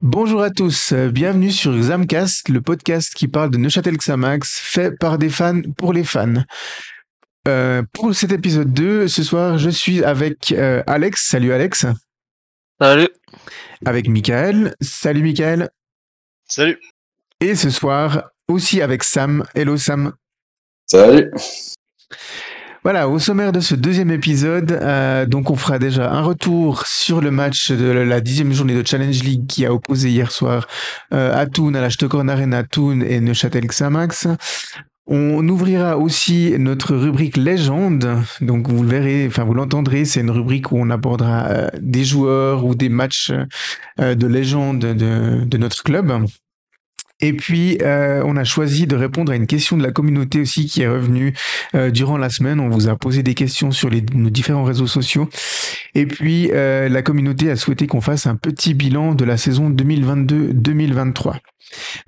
Bonjour à tous, euh, bienvenue sur Xamcast, le podcast qui parle de Neuchâtel Xamax, fait par des fans pour les fans. Euh, pour cet épisode 2, ce soir, je suis avec euh, Alex. Salut Alex. Salut. Avec Michael. Salut Michael. Salut. Et ce soir, aussi avec Sam. Hello Sam. Salut. Voilà, au sommaire de ce deuxième épisode, euh, donc on fera déjà un retour sur le match de la dixième journée de Challenge League qui a opposé hier soir euh, à Thun, à la Stockholm Arena Thun et Neuchâtel Xamax. On ouvrira aussi notre rubrique légende. Donc vous le verrez, enfin vous l'entendrez, c'est une rubrique où on abordera euh, des joueurs ou des matchs euh, de légende de, de notre club. Et puis, euh, on a choisi de répondre à une question de la communauté aussi qui est revenue euh, durant la semaine. On vous a posé des questions sur nos différents réseaux sociaux. Et puis, euh, la communauté a souhaité qu'on fasse un petit bilan de la saison 2022-2023.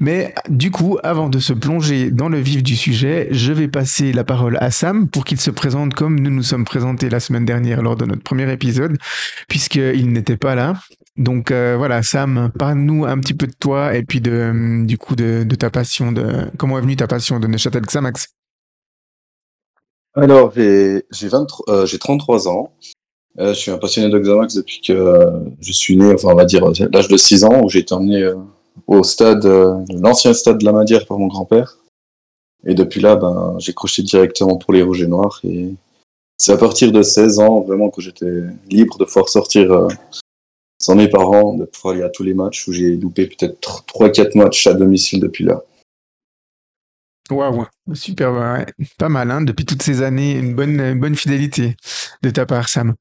Mais du coup, avant de se plonger dans le vif du sujet, je vais passer la parole à Sam pour qu'il se présente comme nous nous sommes présentés la semaine dernière lors de notre premier épisode, puisqu'il n'était pas là. Donc euh, voilà, Sam, parle-nous un petit peu de toi et puis de, du coup de, ta passion, de comment est venue ta passion de Neuchâtel Xamax? Alors, j'ai j'ai 23 euh, j'ai 33 ans. Euh, je suis un passionné de Xamax depuis que euh, je suis né, enfin on va dire l'âge de 6 ans, où j'ai été emmené euh, au stade, euh, l'ancien stade de la Madière par mon grand-père. Et depuis là, ben, j'ai croché directement pour les Rouges et Noirs. Et c'est à partir de 16 ans, vraiment, que j'étais libre de pouvoir sortir euh, sans mes parents, de pouvoir aller à tous les matchs, où j'ai loupé peut-être 3-4 matchs à domicile depuis là. Waouh, super, ouais. pas mal, hein, depuis toutes ces années, une bonne, une bonne fidélité de ta part, Sam.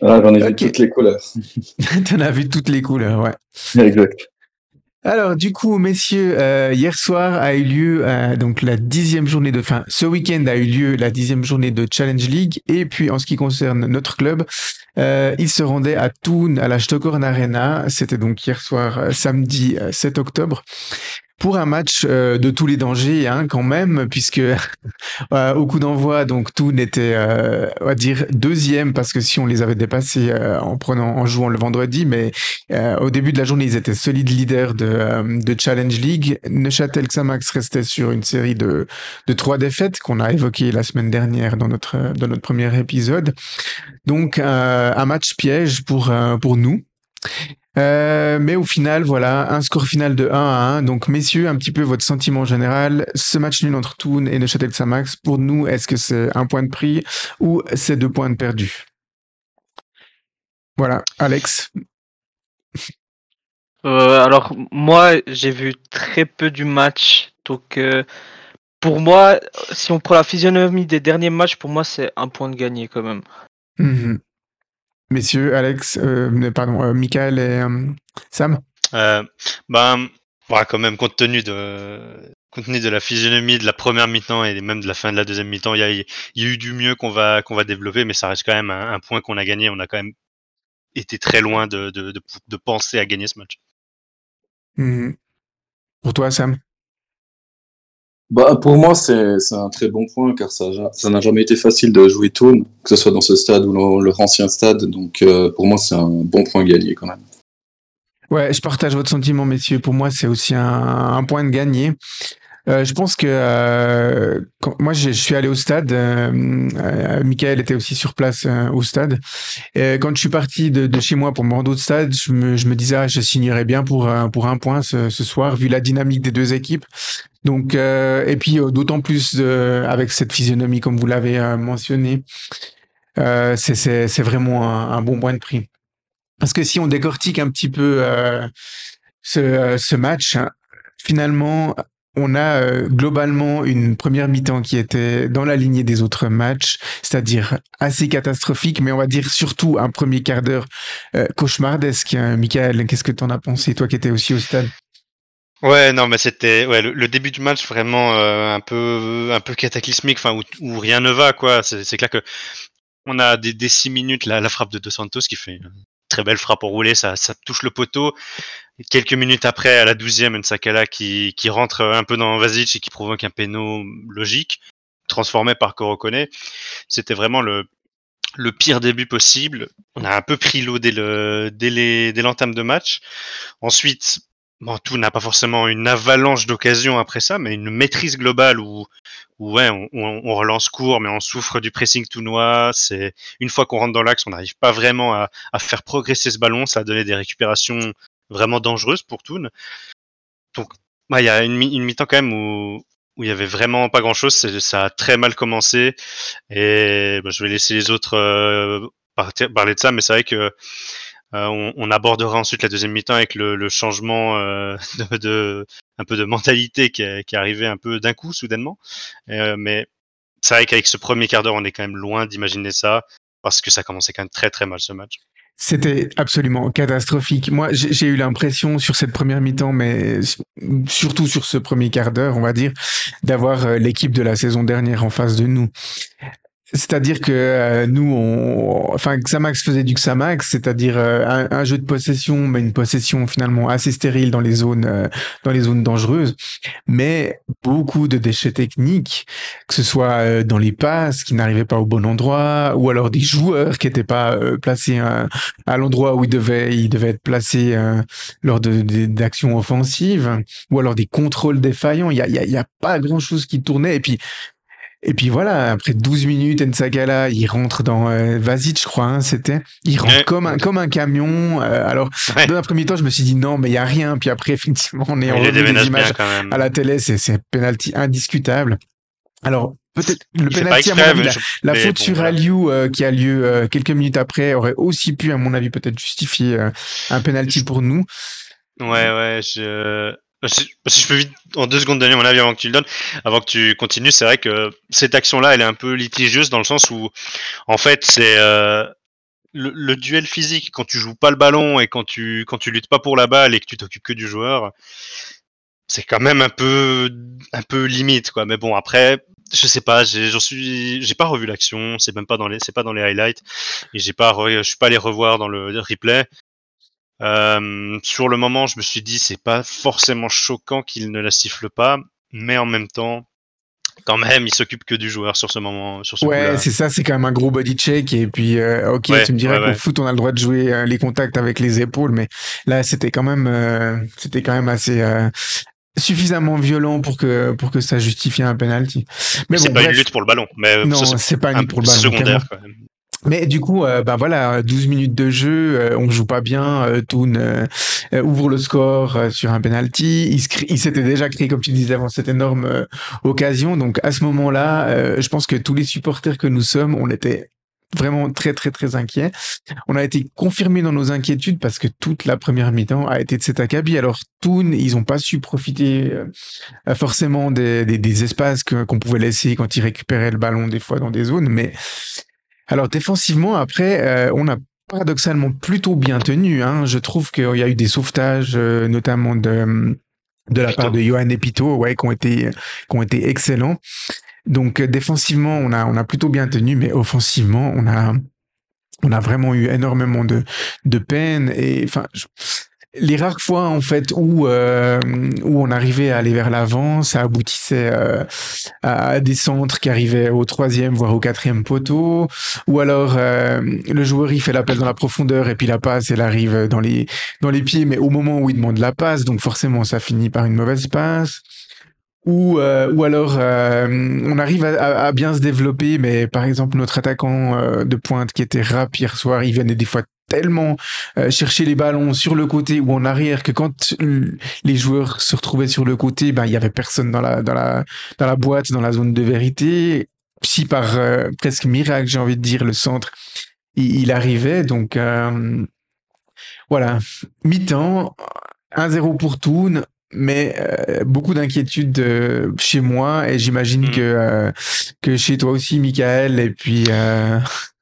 Ah, j'en ai vu toutes les couleurs. T'en as vu toutes les couleurs, ouais. exact. Alors du coup, messieurs, euh, hier soir a eu lieu euh, donc la dixième journée de fin. Ce week-end a eu lieu la dixième journée de Challenge League. Et puis en ce qui concerne notre club, euh, il se rendait à Thun à la Stockholm Arena. C'était donc hier soir, samedi euh, 7 octobre. Pour un match euh, de tous les dangers, hein, quand même, puisque euh, au coup d'envoi, donc Thun était, euh, on va dire deuxième, parce que si on les avait dépassés euh, en prenant, en jouant le vendredi, mais euh, au début de la journée, ils étaient solides leaders de, euh, de Challenge League. Neuchâtel Xamax restait sur une série de, de trois défaites qu'on a évoquées la semaine dernière dans notre, dans notre premier épisode. Donc, un match piège pour, pour nous. Euh, mais au final, voilà, un score final de 1 à 1. Donc, messieurs, un petit peu votre sentiment général. Ce match nul entre Thun et Neuchâtel Xamax, pour nous, est-ce que c'est un point de prix ou c'est deux points de perdu? Voilà, Alex. Euh, alors moi j'ai vu très peu du match, donc euh, pour moi, si on prend la physionomie des derniers matchs, pour moi c'est un point de gagné quand même. Mhm. Messieurs, Alex, euh, pardon, euh, Michael et euh, Sam. Euh, ben, voilà, quand même, compte tenu de, compte tenu de la physionomie de la première mi-temps et même de la fin de la deuxième mi-temps, il y a, il y a eu du mieux qu'on va, qu'on va développer, mais ça reste quand même un, un point qu'on a gagné. On a quand même été très loin de, de, de, de penser à gagner ce match. Mhm. Pour toi, Sam? Bah, pour moi, c'est un très bon point car ça n'a jamais été facile de jouer Toon, que ce soit dans ce stade ou dans leur ancien stade. Donc, euh, pour moi, c'est un bon point gagné quand même. Ouais, je partage votre sentiment, messieurs. Pour moi, c'est aussi un, un point de gagné. Euh, je pense que euh, quand, moi, je, je suis allé au stade. Euh, euh, Michael était aussi sur place euh, au stade. Et quand je suis parti de, de chez moi pour me rendre au stade, je me, je me disais, ah, je signerais bien pour pour un point ce, ce soir, vu la dynamique des deux équipes. Donc, et puis d'autant plus avec cette physionomie, comme vous l'avez mentionné, c'est vraiment un, bon point de prix. Parce que si on décortique un petit peu ce, ce match, hein, finalement, on a euh, globalement une première mi-temps qui était dans la lignée des autres matchs, c'est-à-dire assez catastrophique, mais on va dire surtout un premier quart d'heure euh, cauchemardesque. hein. Michael, qu'est-ce que tu en as pensé, toi qui étais aussi au stade? Ouais, non, mais c'était ouais, le, début du match vraiment un peu un peu cataclysmique, enfin où, rien ne va quoi. C'est clair que on a des, des six minutes la, la frappe de Dos Santos qui fait très belle frappe au roulé, ça, ça touche le poteau. Quelques minutes après, à la douzième, Nsakala qui, rentre un peu dans Vasic et qui provoque un péno logique, transformé par Korokone. C'était vraiment le pire début possible. On a un peu pris l'eau dès l'entame de match. Ensuite, tout n'a pas forcément une avalanche d'occasions après ça, mais une maîtrise globale où ouais, on, relance court, mais on souffre du pressing tout noir. C'est une fois qu'on rentre dans l'axe, on n'arrive pas vraiment à, faire progresser ce ballon. Ça a donné des récupérations vraiment dangereuses pour Toon. Donc, bah, il y a une, mi-temps quand même où, où il y avait vraiment pas grand chose. Ça a très mal commencé et bah, je vais laisser les autres euh, parler de ça, mais c'est vrai que on, on, abordera ensuite la deuxième mi-temps avec le, le changement euh, de, de, un peu de mentalité qui est, qui est arrivé un peu d'un coup soudainement. Euh, mais c'est vrai qu'avec ce premier quart d'heure, on est quand même loin d'imaginer ça parce que ça commençait quand même très très mal ce match. C'était absolument catastrophique. Moi, j'ai eu l'impression sur cette première mi-temps, mais surtout sur ce premier quart d'heure, on va dire, d'avoir euh, l'équipe de la saison dernière en face de nous. C'est-à-dire que euh, nous, on, enfin, Xamax faisait du Xamax, c'est-à-dire euh, un, jeu de possession, mais une possession finalement assez stérile dans les zones, euh, dans les zones dangereuses, mais beaucoup de déchets techniques, que ce soit euh, dans les passes qui n'arrivaient pas au bon endroit, ou alors des joueurs qui n'étaient pas placés à, à l'endroit où ils devaient, ils devaient être placés lors de, d'actions offensives, ou alors des contrôles défaillants. Il y a, il y a pas grand-chose qui tournait, et puis et puis voilà, après 12 minutes, Nsagala, il rentre dans euh, Vasic, je crois, hein, c'était. Il rentre comme un comme un camion. Euh, alors, ouais. dans un premier temps, je me suis dit non, mais il y a rien. Puis après, effectivement, on est en des images à la télé, c'est c'est penalty indiscutable. Alors peut-être le penalty à mon avis, la, la faute bon, sur. Aliou euh, qui a lieu euh, quelques minutes après aurait aussi pu, à mon avis, peut-être justifier euh, un penalty pour nous. Ouais, ouais, je si, si, je peux vite en deux secondes donner mon avis avant que tu le donnes, avant que tu continues, c'est vrai que cette action-là, elle est un peu litigieuse dans le sens où, en fait, c'est euh, le, duel physique quand tu joues pas le ballon et quand tu quand tu luttes pas pour la balle et que tu t'occupes que du joueur, c'est quand même un peu un peu limite quoi. Mais bon après, je sais pas, j'en suis, j'ai pas revu l'action, c'est même pas dans les, c'est pas dans les highlights et j'ai pas, je suis pas allé revoir dans le replay. Euh, sur le moment, je me suis dit c'est pas forcément choquant qu'il ne la siffle pas, mais en même temps, quand même, il s'occupe que du joueur sur ce moment. Sur ce ouais, c'est ça, c'est quand même un gros body check. Et puis, euh, ok, ouais, tu me dirais ouais, qu'au ouais. foot, on a le droit de jouer euh, les contacts avec les épaules, mais là, c'était quand même, euh, c'était quand même assez euh, suffisamment violent pour que pour que ça justifie un penalty. Mais bon, c'est pas bref. une lutte pour le ballon. Mais non, c'est pas une lutte pour le ballon. Secondaire quand même. Mais du coup, euh, ben voilà, 12 minutes de jeu, euh, on joue pas bien. Euh, Toon euh, ouvre le score euh, sur un penalty. Il, s'était déjà créé, comme tu disais avant, cette énorme euh, occasion. Donc à ce moment-là, je pense que tous les supporters que nous sommes, on était vraiment très très très inquiets. On a été confirmés dans nos inquiétudes parce que toute la première mi-temps a été de cet acabit. Alors Toon, ils ont pas su profiter euh, forcément des, espaces qu'on qu pouvait laisser quand ils récupéraient le ballon des fois dans des zones, mais alors défensivement, après, euh, on a paradoxalement plutôt bien tenu. Hein. Je trouve qu'il y a eu des sauvetages, euh, notamment de de la part de Johan Epito, ouais, qui ont été qui ont été excellents. Donc défensivement, on a on a plutôt bien tenu, mais offensivement, on a on a vraiment eu énormément de de peine et enfin. Je, les rares fois en fait où euh, où on arrivait à aller vers l'avant, ça aboutissait euh, à des centres qui arrivaient au troisième voire au quatrième poteau, ou alors euh, le joueur il fait l'appel dans la profondeur et puis la passe elle arrive dans les dans les pieds, mais au moment où il demande la passe, donc forcément ça finit par une mauvaise passe. Ou, euh, ou alors euh, on arrive à, à, bien se développer, mais par exemple notre attaquant euh, de pointe qui était rap hier soir, il venait des fois tellement euh, chercher les ballons sur le côté ou en arrière que quand les joueurs se retrouvaient sur le côté, ben il y avait personne dans la dans la dans la boîte, dans la zone de vérité. Si par euh, presque miracle, j'ai envie de dire, le centre, il, il arrivait. Donc euh, voilà, mi-temps, 1-0 pour Toon, mais euh, beaucoup d'inquiétudes euh, chez moi et j'imagine mmh. que euh, que chez toi aussi, Michael. Et puis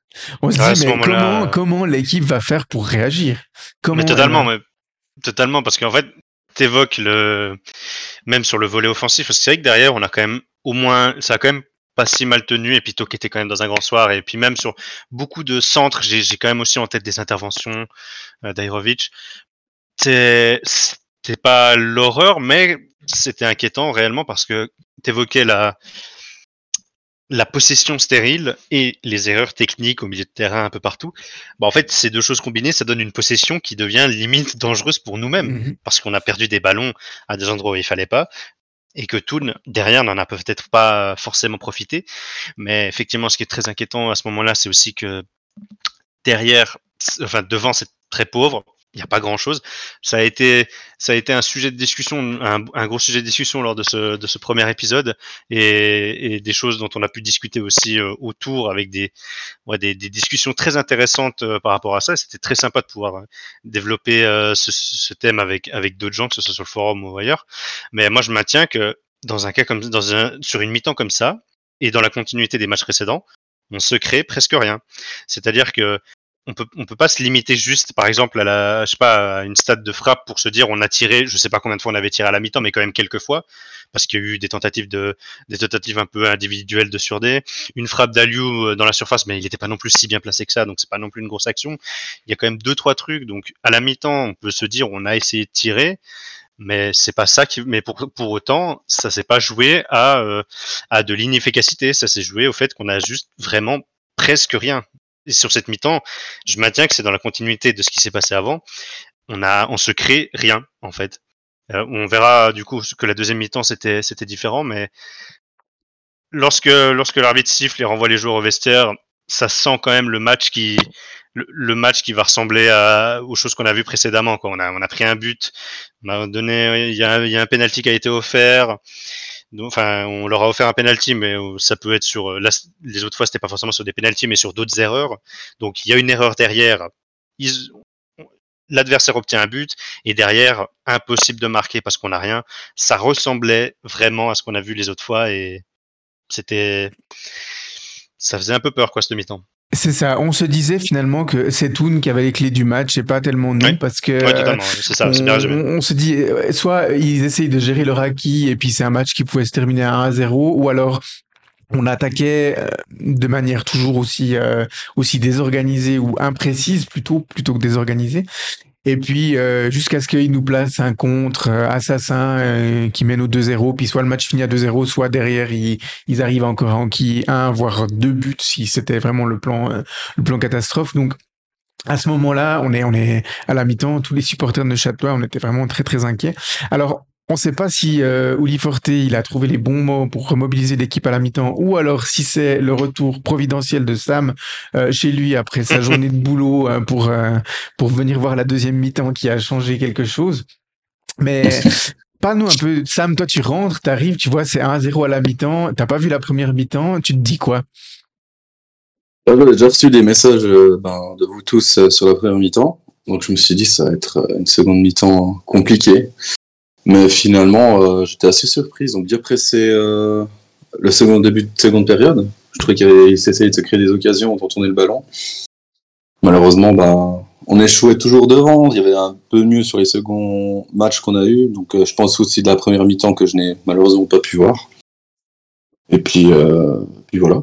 on se ouais, dit mais comment comment l'équipe va faire pour réagir? Comment mais totalement, mais totalement parce qu'en fait t'évoques le même sur le volet offensif. C'est vrai que derrière on a quand même au moins ça a quand même pas si mal tenu et puis qui était quand même dans un grand soir et puis même sur beaucoup de centres j'ai quand même aussi en tête des interventions euh, d'Airovic c'était pas l'horreur, mais c'était inquiétant réellement parce que tu évoquais la, la possession stérile et les erreurs techniques au milieu de terrain un peu partout, bah en fait, ces deux choses combinées, ça donne une possession qui devient limite dangereuse pour nous-mêmes, Mhm. parce qu'on a perdu des ballons à des endroits où il fallait pas, et que Toon, derrière, n'en a peut-être pas forcément profité. Mais effectivement, ce qui est très inquiétant à ce moment-là, c'est aussi que derrière, enfin, devant, c'est très pauvre. Il n'y a pas grand chose. Ça a été, ça a été un sujet de discussion, un, gros sujet de discussion lors de ce, de ce premier épisode et, et des choses dont on a pu discuter aussi euh, autour avec des, ouais, des, des discussions très intéressantes euh, par rapport à ça. C'était très sympa de pouvoir euh, développer euh, ce, ce, thème avec, avec d'autres gens, que ce soit sur le forum ou ailleurs. Mais moi, je maintiens que dans un cas comme dans un, sur une mi-temps comme ça et dans la continuité des matchs précédents, on se crée presque rien. C'est-à-dire que on peut peut pas se limiter juste par exemple à la je sais pas à une stade de frappe pour se dire on a tiré je sais pas combien de fois on avait tiré à la mi-temps mais quand même quelques fois parce qu'il y a eu des tentatives de des tentatives un peu individuelles de surdé une frappe d'Aliou dans la surface mais il n'était pas non plus si bien placé que ça donc c'est pas non plus une grosse action. Il y a quand même deux trois trucs donc à la mi-temps on peut se dire on a essayé de tirer mais c'est pas ça qui mais pour pour autant ça s'est pas joué à euh, à de l'inefficacité ça s'est joué au fait qu'on a juste vraiment presque rien sur cette mi-temps, je maintiens que c'est dans la continuité de ce qui s'est passé avant. On a, on se crée rien en fait. Euh, on verra du coup que la deuxième mi-temps c'était c'était différent, mais lorsque lorsque l'arbitre siffle et renvoie les joueurs au vestiaire, ça sent quand même le match qui le, match qui va ressembler à, aux choses qu'on a vues précédemment. Quoi. On a on a pris un but, on a donné, il y a, il y a un penalty qui a été offert. Enfin, on leur a offert un penalty, mais ça peut être sur là, les autres fois, c'était pas forcément sur des penalties, mais sur d'autres erreurs. Donc, il y a une erreur derrière. L'adversaire obtient un but et derrière, impossible de marquer parce qu'on n'a rien. Ça ressemblait vraiment à ce qu'on a vu les autres fois et c'était, ça faisait un peu peur quoi ce mi-temps. C'est ça. On se disait finalement que c'est Toon qui avait les clés du match et pas tellement nous Oui. parce que totalement. C'est ça. on, C'est bien résumé. on- on se dit euh, soit ils essayent de gérer leur acquis et puis c'est un match qui pouvait se terminer à 1-0 ou alors on attaquait euh, de manière toujours aussi euh, aussi désorganisée ou imprécise plutôt plutôt que désorganisée. Et puis euh, jusqu'à ce qu'ils nous placent un contre euh, assassin euh, qui mène au 2-0, puis soit le match finit à 2-0, soit derrière ils, ils arrivent encore à enquiller un voire deux buts si c'était vraiment le plan euh, le plan catastrophe. Donc à ce moment-là, on est on est à la mi-temps, tous les supporters de Châtelois, on était vraiment très très inquiets. Alors on ne sait pas si euh, Uli Forte il a trouvé les bons mots pour remobiliser l'équipe à la mi-temps ou alors si c'est le retour providentiel de Sam euh, chez lui après sa journée de boulot euh, pour euh, pour venir voir la deuxième mi-temps qui a changé quelque chose. Mais parle-nous un peu, Sam, toi tu rentres, t'arrives, tu vois c'est 1-0 à la mi-temps, t'as pas vu la première mi-temps, tu te dis quoi? J'avais déjà reçu des messages euh, ben, de vous tous sur la première mi-temps, donc je me suis dit ça va être une seconde mi-temps compliquée. Mais finalement, euh, j'étais assez surprise. Donc bien pressé euh, le second début de seconde période. Je trouvais qu'il essayait de se créer des occasions pour tourner le ballon. Malheureusement, ben, on échouait toujours devant. Il y avait un peu mieux sur les seconds matchs qu'on a eu. Donc euh, je pense aussi de la première mi-temps que je n'ai malheureusement pas pu voir. Et puis, euh, puis voilà.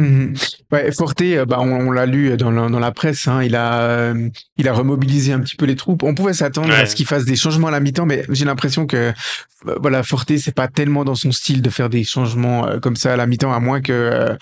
Mhm. Ouais, Forte, euh, bah, on, on l'a lu dans la, dans la presse, hein, il, a, euh, il a remobilisé un petit peu les troupes. On pouvait s'attendre à ce qu'il fasse des changements à la mi-temps, mais j'ai l'impression que euh, voilà, Forte, c'est pas tellement dans son style de faire des changements euh, comme ça à la mi-temps, à moins que euh,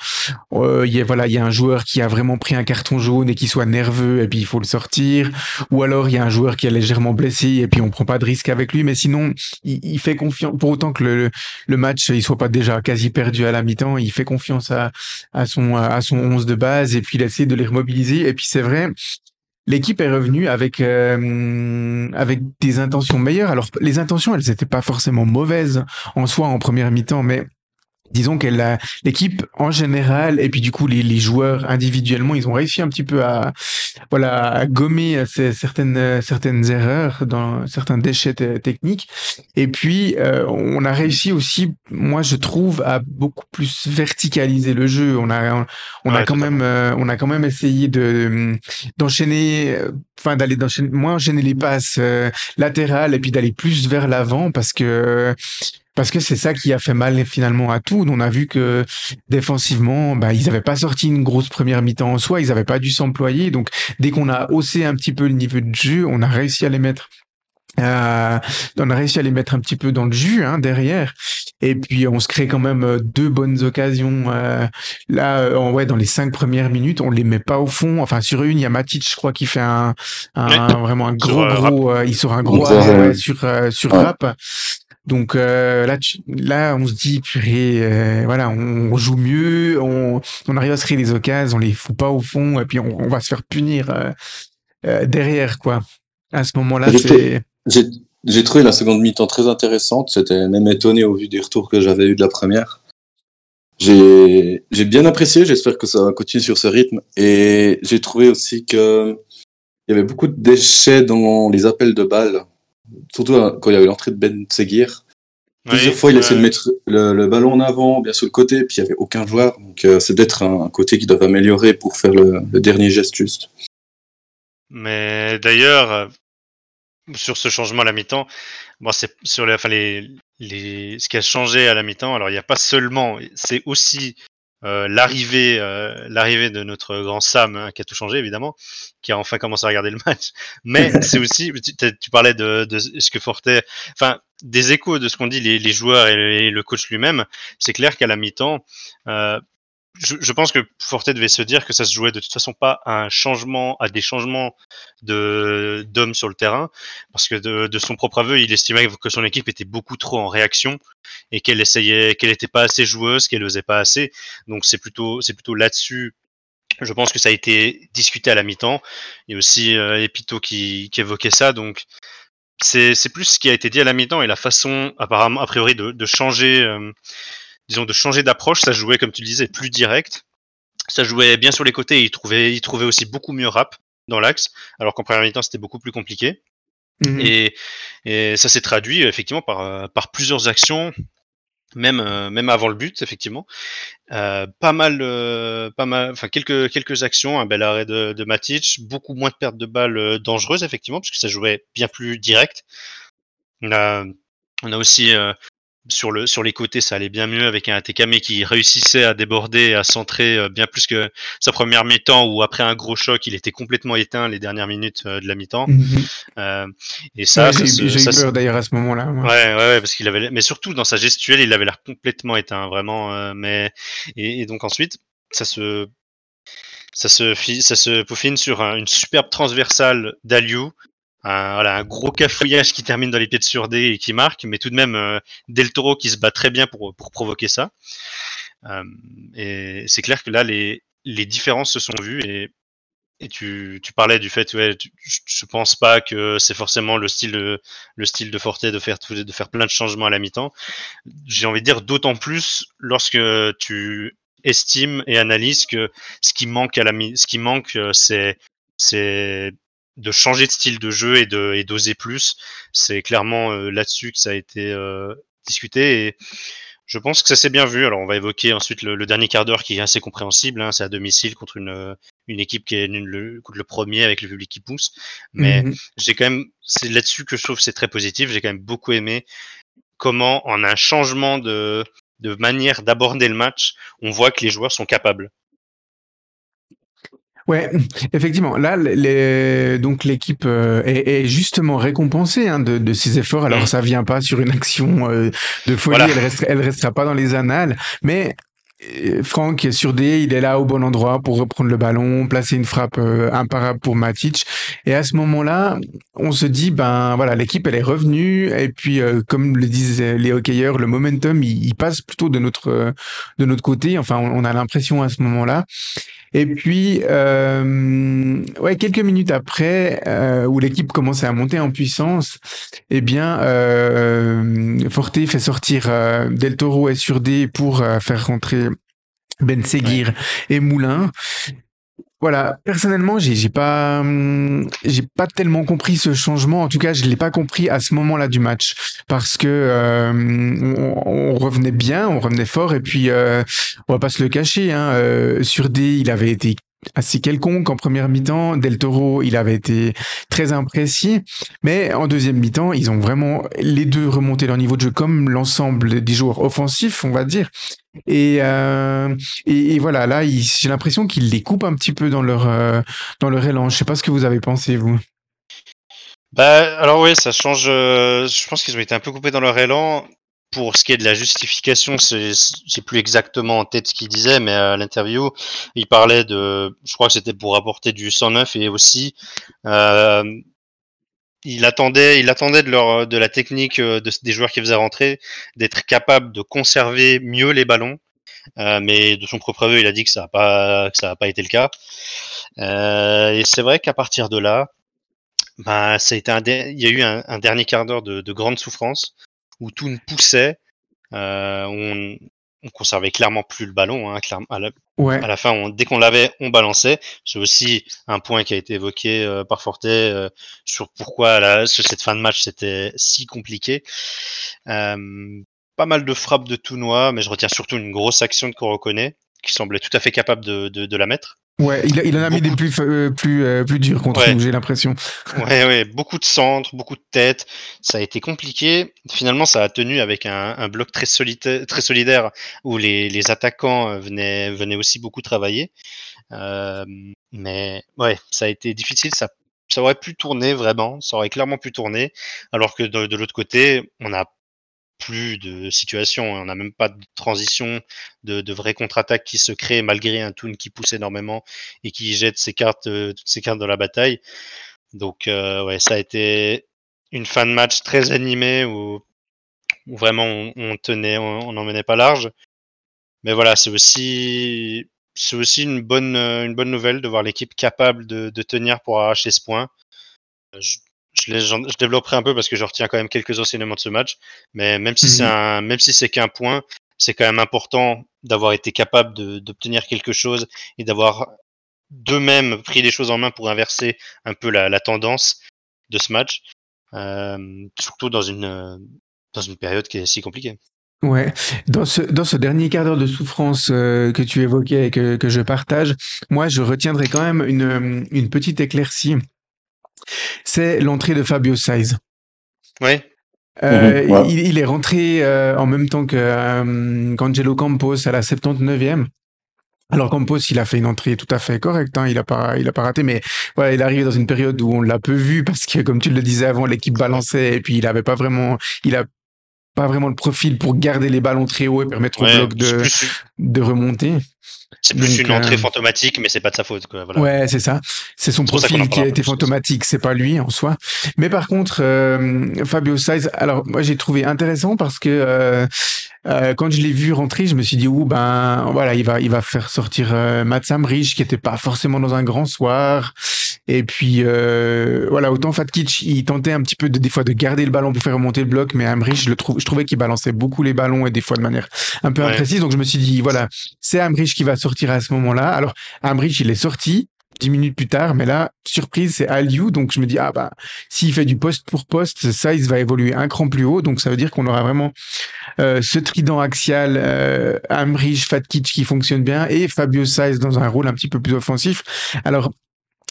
euh, il y ait voilà, il y a un joueur qui a vraiment pris un carton jaune et qui soit nerveux et puis il faut le sortir, ou alors il y a un joueur qui est légèrement blessé et puis on prend pas de risque avec lui, mais sinon il, il fait confiance. Pour autant que le, le match il soit pas déjà quasi perdu à la mi-temps, il fait confiance à à son à son 11 de base et puis il essaie de les remobiliser. Et puis c'est vrai l'équipe est revenue avec euh, avec des intentions meilleures. Alors les intentions elles étaient pas forcément mauvaises en soi en première mi-temps mais disons qu'elle a l'équipe en général et puis du coup les joueurs individuellement ils ont réussi un petit peu à voilà à gommer ces, certaines euh, certaines erreurs dans certains déchets te- techniques. Et puis euh, on a réussi aussi moi je trouve à beaucoup plus verticaliser le jeu. On a on a Ouais, quand même euh, on a quand même essayé de d'enchaîner euh, enfin d'aller d'enchaîner moins enchaîner les passes euh, latérales et puis d'aller plus vers l'avant parce que parce que c'est ça qui a fait mal finalement à tout. On a vu que défensivement, bah, ils n'avaient pas sorti une grosse première mi-temps en soi, ils n'avaient pas dû s'employer. Donc dès qu'on a haussé un petit peu le niveau de jeu, on a réussi à les mettre. euh, on a réussi à les mettre un petit peu dans le jus hein, derrière. Et puis on se crée quand même euh, deux bonnes occasions. Euh, là, euh, ouais, dans les cinq premières minutes, on les met pas au fond. Enfin, sur une, il y a Matic, je crois, qui fait un, un vraiment un gros gros. il sort un gros arrêt sur sur rap. Donc là, là, on se dit, purée, voilà, on, joue mieux, on, on arrive à se créer des occasions, on les fout pas au fond, et puis on, on va se faire punir derrière, quoi. À ce moment-là, c'est. J'ai trouvé la seconde mi-temps très intéressante. C'était même étonné au vu des retours que j'avais eu de la première. J'ai bien apprécié. J'espère que ça va continuer sur ce rythme. Et j'ai trouvé aussi que il y avait beaucoup de déchets dans les appels de balles, surtout quand il y avait l'entrée de Ben Seguir. Plusieurs fois, il essayait de mettre le, ballon en avant, bien sur le côté, puis il n'y avait aucun joueur. Donc, euh, c'est peut-être un, côté qui doit améliorer pour faire le, le dernier geste juste. Mais d'ailleurs, sur ce changement à la mi-temps, bon, c'est sur les, enfin, les, les, ce qui a changé à la mi-temps. Alors, il n'y a pas seulement, c'est aussi euh, l'arrivée, euh, l'arrivée de notre grand Sam hein, qui a tout changé évidemment, qui a enfin commencé à regarder le match. Mais c'est aussi, tu, parlais de, de, ce que Forte, enfin, des échos de ce qu'ont dit les, les joueurs et le, coach lui-même. C'est clair qu'à la mi-temps, euh, je, pense que Forte devait se dire que ça se jouait de toute façon pas à un changement, à des changements de d'hommes sur le terrain, parce que de, son propre aveu, il estimait que son équipe était beaucoup trop en réaction et qu'elle essayait, qu'elle n'était pas assez joueuse, qu'elle n'osait pas assez. Donc c'est plutôt c'est plutôt là-dessus. Je pense que ça a été discuté à la mi-temps. Il y a aussi euh, Epito qui, qui évoquait ça, donc c'est plus ce qui a été dit à la mi-temps et la façon apparemment a priori de, de changer. Euh, disons, de changer d'approche. Ça jouait, comme tu le disais, plus direct. Ça jouait bien sur les côtés. il trouvait, il trouvait aussi beaucoup mieux rap dans l'axe, alors qu'en première mi-temps, c'était beaucoup plus compliqué. Mhm. Et, et, ça s'est traduit effectivement par, euh, par plusieurs actions, même, euh, même avant le but, effectivement. Euh, pas mal, euh, pas mal, enfin quelques, quelques actions, un bel arrêt de, de Matic, beaucoup moins de pertes de balles dangereuses, effectivement, parce que ça jouait bien plus direct. On a, on a aussi sur, le, sur les côtés, ça allait bien mieux avec un Atekame qui réussissait à déborder, à centrer euh, bien plus que sa première mi-temps où après un gros choc, il était complètement éteint les dernières minutes euh, de la mi-temps. Mhm. euh, et ça, j'ai eu peur d'ailleurs à ce moment-là. Ouais, ouais, ouais, parce qu'il avait, mais surtout dans sa gestuelle, il avait l'air complètement éteint, vraiment. Euh, mais et, donc ensuite, ça se ça se, ça se peaufine sur une superbe transversale d'Aliou un, gros cafouillage qui termine dans les pieds de Surdé et qui marque, mais tout de même euh, Del Toro qui se bat très bien pour, pour provoquer ça. Euh, et c'est clair que là, les, les différences se sont vues et, et tu, tu parlais du fait, ouais, je pense pas que c'est forcément le style de, le style de Forte de faire, de faire plein de changements à la mi-temps. J'ai envie de dire d'autant plus lorsque tu estimes et analyses que ce qui manque à la ce qui manque, euh, c'est de changer de style de jeu et de et d'oser plus. C'est clairement euh, là-dessus que ça a été euh, discuté et je pense que ça s'est bien vu. Alors on va évoquer ensuite le, dernier quart d'heure qui est assez compréhensible. Hein. c'est à domicile contre une une équipe qui est le, le premier avec le public qui pousse. Mais mmh j'ai quand même c'est là-dessus que je trouve c'est très positif. J'ai quand même beaucoup aimé comment en un changement de de manière d'aborder le match, on voit que les joueurs sont capables. Ouais, effectivement. Là, les, donc l'équipe euh, est, est, justement récompensée hein, de, de, ses efforts. Alors, mm. ça vient pas sur une action euh, de folie, elle, restera, elle restera pas dans les annales, mais euh, Franck sur D, il est là au bon endroit pour reprendre le ballon, placer une frappe imparable pour Matic. Et à ce moment-là, on se dit, ben voilà, l'équipe elle est revenue. Et puis, comme le disent les hockeyeurs, le momentum il, il, passe plutôt de notre de notre côté. Enfin, on, on a l'impression à ce moment-là. Et puis, euh, ouais, quelques minutes après, euh, où l'équipe commençait à monter en puissance, eh bien, euh, Forte fait sortir euh, Del Toro et Surdé pour euh, faire rentrer Ben Seguir et Moulin. Voilà, personnellement, j'ai pas hum, j'ai pas tellement compris ce changement. En tout cas, je l'ai pas compris à ce moment-là du match parce que euh, on, revenait bien, on revenait fort et puis euh, on va pas se le cacher. Hein, euh, sur D, il avait été assez quelconque en première mi-temps. Del Toro, il avait été très imprécis. Mais en deuxième mi-temps, ils ont vraiment les deux remonté leur niveau de jeu comme l'ensemble des joueurs offensifs, on va dire. Et, euh, et, voilà, là, j'ai l'impression qu'ils les coupent un petit peu dans leur, euh, dans leur élan. Je sais pas ce que vous avez pensé, vous. Bah, alors oui, ça change. Euh, je pense qu'ils ont été un peu coupés dans leur élan. Pour ce qui est de la justification, j'ai plus exactement en tête ce qu'il disait, mais à l'interview, il parlait de, je crois que c'était pour apporter du 109 et aussi euh, il attendait, il attendait de la technique euh, de, des joueurs qui faisaient rentrer d'être capable de conserver mieux les ballons. Euh, mais de son propre aveu, il a dit que ça n'a pas été le cas. Et c'est vrai qu'à partir de là, un il y a eu un, dernier quart d'heure de grande souffrance où tout ne poussait. Euh, on, on conservait clairement plus le ballon. Hein, clairement, à, la, Ouais. à la fin, on, dès qu'on l'avait, on balançait. C'est aussi un point qui a été évoqué euh, par Fortet euh, sur pourquoi la, cette fin de match c'était si compliqué. Euh, pas mal de frappes de Tounois, mais je retiens surtout une grosse action de Corocone qui semblait tout à fait capable de, de, de la mettre. Ouais, il, a- il en a mis des plus, euh, plus, euh, plus durs contre Ouais. nous, j'ai l'impression. Ouais, ouais, beaucoup de centres, beaucoup de têtes. Ça a été compliqué. Finalement, ça a tenu avec un, un bloc très, solitaire, très solidaire où les, les attaquants euh, venaient, venaient aussi beaucoup travailler. Euh, mais ouais, ça a été difficile. Ça, ça aurait pu tourner vraiment. Ça aurait clairement pu tourner. Alors que de, de l'autre côté, on n'a plus de situation. On n'a même pas de transition, de, vraie contre-attaque qui se crée malgré un Toon qui pousse énormément et qui jette ses cartes, euh, toutes ses cartes dans la bataille. Donc euh, ça a été une fin de match très animée où, vraiment on, tenait, on n'en menait pas large. Mais voilà, c'est aussi euh, une bonne nouvelle de voir l'équipe capable de, tenir pour arracher ce point. Je, les- j'en- je développerai un peu parce que je retiens quand même quelques enseignements de ce match. Mais même si c'est Mhm. un même si c'est qu'un point, c'est quand même important d'avoir été capable d'obtenir quelque chose et d'avoir d'eux-mêmes pris les choses en main pour inverser un peu la, la tendance de ce match, euh, surtout dans une dans une période qui est si compliquée. Ouais, dans ce, dans ce dernier quart d'heure de souffrance euh, que tu évoquais et que, que je partage, moi je retiendrai quand même une, une petite éclaircie. C'est l'entrée de Fabio Saiz. Ouais, Euh, Mhm, ouais. il, il est rentré euh, en même temps que euh, qu'Angelo Campos à la 79e. Alors Campos, il a fait une entrée tout à fait correcte, hein, il a pas, il a pas raté, mais voilà, il est arrivé dans une période où on l'a peu vu parce que, comme tu le disais avant, l'équipe balançait et puis il avait pas vraiment, il a pas vraiment le profil pour garder les ballons très haut et permettre au bloc de, de remonter. c'est plus Donc, une entrée euh, fantomatique, mais c'est pas de sa faute. Quoi, voilà. Ouais, c'est ça. C'est son profil qui a été fantomatique, c'est pas lui en soi. Mais par contre, euh, Fabio Saiz, alors moi j'ai trouvé intéressant parce que euh, quand je l'ai vu rentrer, je me suis dit ouh ben voilà, il va il va faire sortir euh, Mats Amrich qui était pas forcément dans un grand soir. Et puis euh, voilà, autant Fatkic, il tentait un petit peu de des fois de garder le ballon pour faire remonter le bloc, mais Amrich, je le trouve, je trouvais qu'il balançait beaucoup les ballons et des fois de manière un peu Ouais. imprécise. Donc je me suis dit voilà, c'est Amrich qui va sortir à ce moment-là. Alors Amrich, il est sorti dix minutes plus tard, mais là, surprise, c'est Aliou. Donc je me dis ah bah s'il fait du poste pour poste, ça il va évoluer un cran plus haut. Donc ça veut dire qu'on aura vraiment euh, ce trident axial, euh, Amrich, Fatkic qui fonctionne bien et Fabio Saiz dans un rôle un petit peu plus offensif. Alors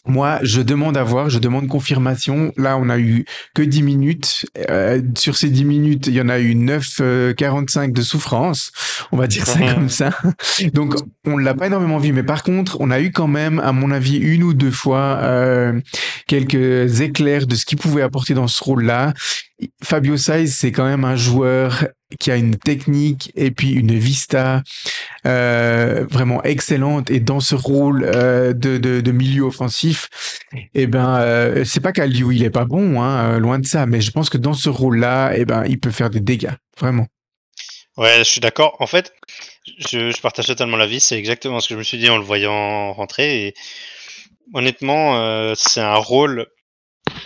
moi, je demande à voir, je demande confirmation. Là, on a eu que 10 minutes. Euh, sur ces 10 minutes, il y en a eu 9,45 de souffrance. On va dire ça comme ça. Donc, on l'a pas énormément vu. Mais par contre, on a eu quand même, à mon avis, une ou deux fois euh, quelques éclairs de ce qu'il pouvait apporter dans ce rôle-là. Fabio Saiz, c'est quand même un joueur qui a une technique et puis une vista euh, vraiment excellente et dans ce rôle euh, de, de, de milieu offensif, eh ben euh, c'est pas qu'Aliou il est pas bon, hein, euh, loin de ça, mais je pense que dans ce rôle-là, eh ben il peut faire des dégâts, vraiment. Ouais, je suis d'accord. En fait, je, je partage totalement l'avis. C'est exactement ce que je me suis dit en le voyant rentrer. Et honnêtement, euh, c'est un rôle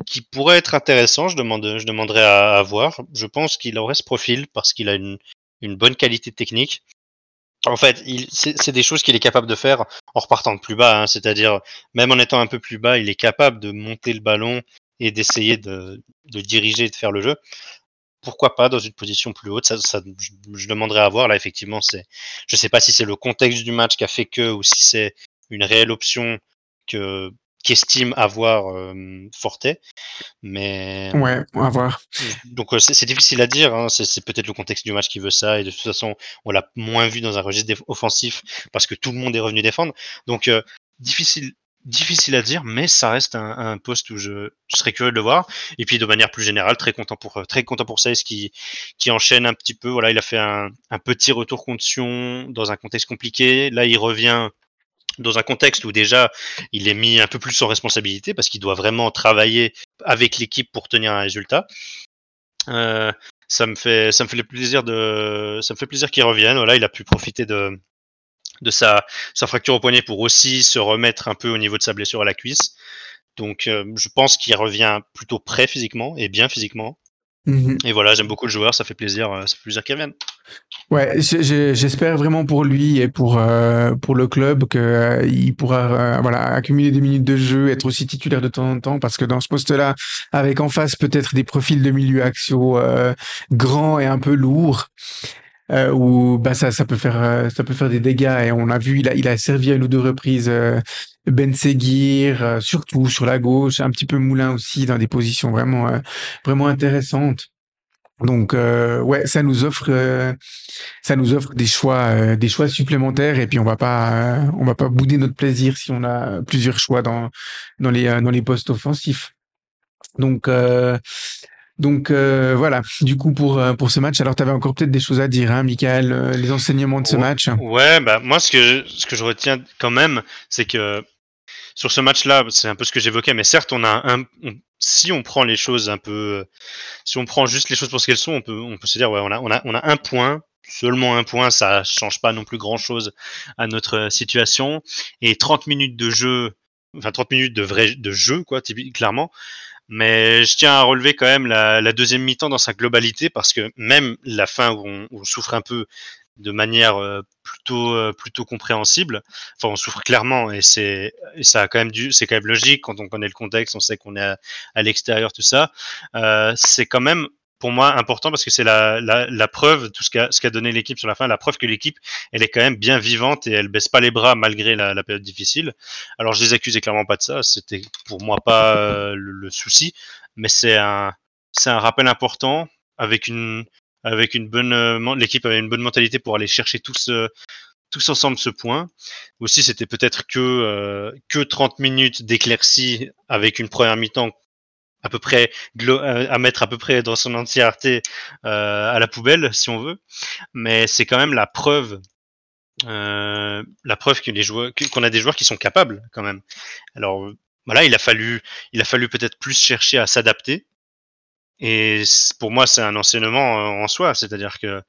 qui pourrait être intéressant. Je, demande, je demanderais à, à voir. Je pense qu'il aurait ce profil parce qu'il a une, une bonne qualité technique. En fait, c'est des choses qu'il est capable de faire en repartant de plus bas. hein. C'est-à-dire, même en étant un peu plus bas, il est capable de monter le ballon et d'essayer de, de diriger et de faire le jeu pourquoi pas dans une position plus haute ça, ça je, je demanderais à voir là effectivement c'est je sais pas si c'est le contexte du match qui a fait que ou si c'est une réelle option que qu'estime avoir euh, mais Ouais, on va voir. donc euh, c'est difficile à dire hein. c'est peut-être le contexte du match qui veut ça et de toute façon on l'a moins vu dans un registre offensif parce que tout le monde est revenu défendre donc euh, difficile difficile à dire, mais ça reste un, un poste où je, je, serais curieux de le voir. Et puis de manière plus générale, très content pour très content pour Saïs qui qui enchaîne un petit peu. Voilà, il a fait un, un petit retour contre Sion dans un contexte compliqué. Là, il revient dans un contexte où déjà il est mis un peu plus en responsabilité parce qu'il doit vraiment travailler avec l'équipe pour tenir un résultat. Euh, ça me fait ça me fait plaisir de ça me fait plaisir qu'il revienne. Voilà, il a pu profiter de de sa, sa fracture au poignet pour aussi se remettre un peu au niveau de sa blessure à la cuisse. Donc euh, je pense qu'il revient plutôt prêt physiquement et bien physiquement. Mmh. Et voilà, j'aime beaucoup le joueur, ça fait plaisir, euh, ça fait plaisir qu'il revienne. Ouais, j'espère vraiment pour lui et pour euh, pour le club que euh, pourra euh, voilà accumuler des minutes de jeu, être aussi titulaire de temps en temps, parce que dans ce poste-là, avec en face peut-être des profils de milieu axiaux grands et un peu lourds, euh, où bah ça, ça peut faire ça peut faire des dégâts. Et on a vu il a il a servi à une ou deux reprises Ben Seguir surtout sur la gauche un petit peu Moulin aussi dans des positions vraiment vraiment intéressantes. Donc ouais ça nous offre ça nous offre des choix des choix supplémentaires. Et puis on va pas on va pas bouder notre plaisir si on a plusieurs choix dans dans les dans les postes offensifs. Donc donc euh, voilà, du coup pour euh, pour ce match, alors tu avais encore peut-être des choses à dire, hein, Michael, euh, les enseignements de ce match? Ouais, bah moi ce que ce que je retiens quand même, c'est que sur ce match-là, c'est un peu ce que j'évoquais, mais certes, on a un, si on prend les choses un peu, si on prend juste les choses pour ce qu'elles sont, on peut on peut se dire ouais, on a on a on a un point, seulement un point, ça change pas non plus grand-chose à notre situation, et 30 minutes de jeu, enfin 30 minutes de vrai de jeu quoi, clairement mais je tiens à relever quand même la, deuxième mi-temps dans sa globalité parce que même la fin où on, souffre un peu de manière euh, plutôt euh, plutôt compréhensible. Enfin, on souffre clairement et c'est quand même c'est quand même logique quand on connaît le contexte, on sait qu'on est à, à l'extérieur tout ça. Euh, c'est quand même pour moi important parce que c'est la, la, preuve, tout ce qu'a qu'a donné l'équipe sur la fin, la preuve que l'équipe, elle est quand même bien vivante et elle baisse pas les bras malgré la, période difficile. Alors je les accusais clairement pas de ça, c'était pour moi pas euh, le, souci, mais c'est un un rappel important avec une avec une bonne euh, l'équipe avait une bonne mentalité pour aller chercher tous euh, tous ensemble ce point. Aussi, c'était peut-être que que 30 minutes d'éclaircie avec une première mi-temps à peu près euh, à mettre à peu près dans son entièreté euh, à la poubelle si on veut. Mais c'est quand même la preuve euh, la preuve que les joueurs qu'on a des joueurs qui sont capables quand même. Alors voilà il a fallu il a fallu peut-être plus chercher à s'adapter. Et pour moi c'est un enseignement en soi. C'est-à-dire que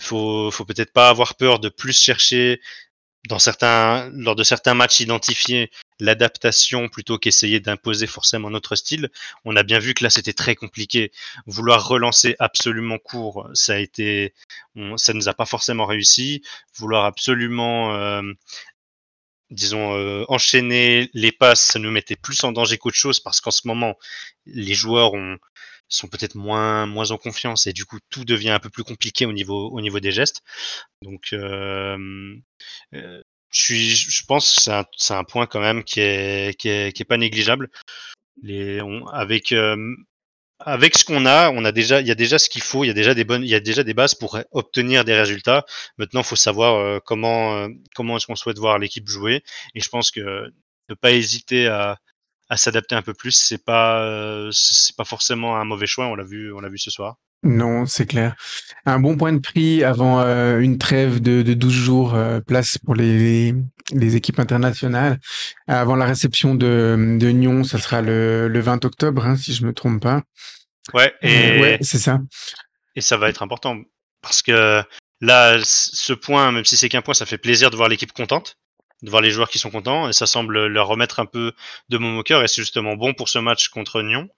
faut faut peut-être pas avoir peur de plus chercher dans certains, lors de certains matchs identifiés, l'adaptation plutôt qu'essayer d'imposer forcément notre style. On a bien vu que là c'était très compliqué. Vouloir relancer absolument court, ça a été, on, ça nous a pas forcément réussi. Vouloir absolument, euh, disons, euh, enchaîner les passes, ça nous mettait plus en danger qu'autre chose parce qu'en ce moment, les joueurs ont, sont peut-être moins moins en confiance et du coup tout devient un peu plus compliqué au niveau au niveau des gestes. Donc je je pense que c'est un, c'est un point quand même qui est qui est, qui est pas négligeable. Les avec avec ce qu'on a, on a déjà, il y a déjà ce qu'il faut, il y a déjà des bonnes, il y a déjà des bases pour obtenir des résultats. Maintenant, il faut savoir comment, comment est-ce qu'on souhaite voir l'équipe jouer. Et je pense que ne pas hésiter à, à s'adapter un peu plus. C'est pas euh, c'est pas forcément un mauvais choix. On l'a vu on l'a vu ce soir. Non, c'est clair. Un bon point de prix avant euh, une trêve de, de 12 jours, euh, place pour les, les équipes internationales. Avant la réception de, de Nyon, ça sera le, le 20 octobre, hein, si je me trompe pas. Ouais, et ouais, c'est ça. Et ça va être important parce que là, ce point, même si c'est qu'un point, ça fait plaisir de voir l'équipe contente de voir les joueurs qui sont contents et ça semble leur remettre un peu de mon au cœur et c'est justement bon pour ce match contre Nyon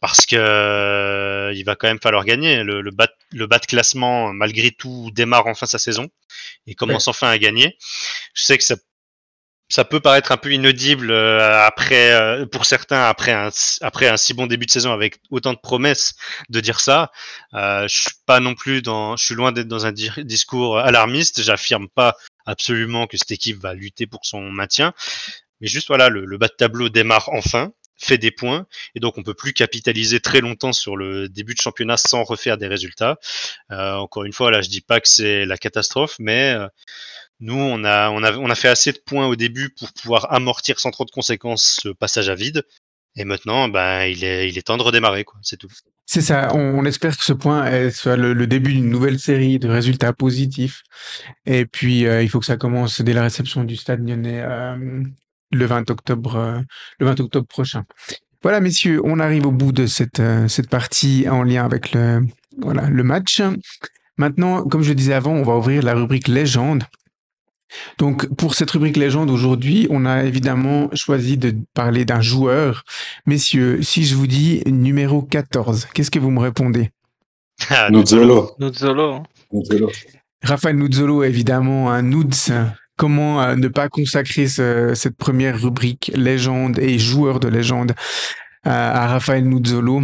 parce que euh, il va quand même falloir gagner. Le, le, bas, le bas de classement malgré tout démarre enfin sa saison et commence ouais. enfin à gagner. Je sais que ça ça peut paraître un peu inaudible euh, après euh, pour certains après un après un si bon début de saison avec autant de promesses de dire ça. Euh, je suis pas non plus dans je suis loin d'être dans un di discours alarmiste j'affirme pas absolument que cette équipe va lutter pour son maintien mais juste voilà le, bas de tableau démarre enfin fait des points et donc on peut plus capitaliser très longtemps sur le début de championnat sans refaire des résultats euh, encore une fois là je dis pas que c'est la catastrophe mais Nous, on a, on, a, on a fait assez de points au début pour pouvoir amortir sans trop de conséquences ce passage à vide. Et maintenant, ben, il, est, il est temps de redémarrer, quoi. C'est tout. C'est ça. On, on espère que ce point est- soit le, le début d'une nouvelle série de résultats positifs. Et puis, euh, il faut que ça commence dès la réception du Stade Lyonnais euh, le 20 octobre, euh, le 20 octobre prochain. Voilà, messieurs, on arrive au bout de cette, euh, cette partie en lien avec le, voilà, le match. Maintenant, comme je disais avant, on va ouvrir la rubrique légende. Donc, pour cette rubrique légende aujourd'hui, on a évidemment choisi de parler d'un joueur. Messieurs, si je vous dis numéro 14, qu'est-ce que vous me répondez? Ah, Nuzzolo. Nuzzolo. Nuzzolo. Raphaël Nuzzolo, évidemment, un Nuds. Comment euh, ne pas consacrer ce- cette première rubrique légende et joueur de légende à, à Raphaël Nuzzolo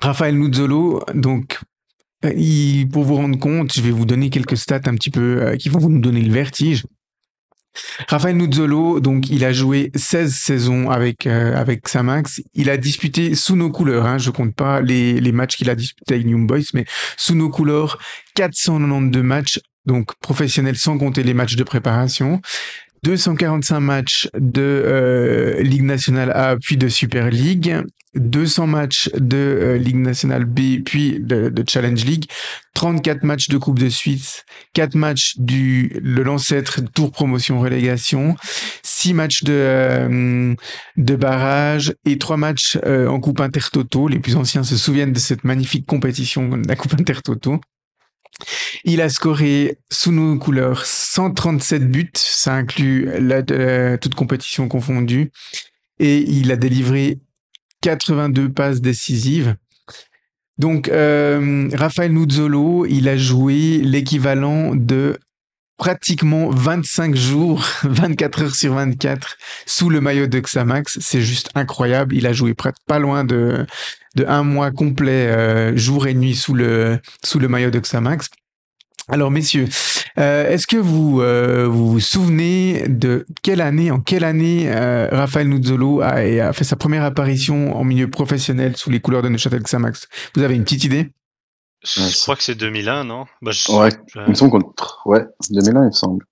Raphaël Nuzzolo, donc, euh, pour vous rendre compte, je vais vous donner quelques stats un petit peu euh, qui vont vous donner le vertige. Raphaël Nuzzolo, donc, il a joué 16 saisons avec, euh, avec Samax. Il a disputé sous nos couleurs, hein, je compte pas les, les matchs qu'il a disputés avec Young Boys, mais sous nos couleurs, 492 matchs, donc professionnels sans compter les matchs de préparation. 245 matchs de euh, Ligue nationale A puis de Super League, 200 matchs de euh, Ligue nationale B puis de, Challenge League, 34 matchs de Coupe de Suisse, 4 matchs du le l'ancêtre Tour Promotion Relégation, 6 matchs de euh, de barrage et 3 matchs euh, en Coupe Intertoto. Les plus anciens se souviennent de cette magnifique compétition de la Coupe Intertoto. Il a scoré sous nos couleurs 137 buts, ça inclut euh, toute compétition confondue, et il a délivré 82 passes décisives. Donc, euh, Raphaël Nuzzolo, il a joué l'équivalent de pratiquement 25 jours, 24 heures sur 24, sous le maillot de Xamax. C'est juste incroyable. Il a joué près- pas loin de, de un mois complet, euh, jour et nuit, sous le, sous le maillot de Xamax. Alors, messieurs, euh, est-ce que vous, euh, vous vous souvenez de quelle année, en quelle année euh, Raphaël Nuzzolo a, a fait sa première apparition en milieu professionnel sous les couleurs de Neuchâtel Xamax? Vous avez une petite idée? Je Ouais, crois que c'est 2001, non? Bah, je- Ouais, il me semble qu'on... Ouais, 2001, il me semble.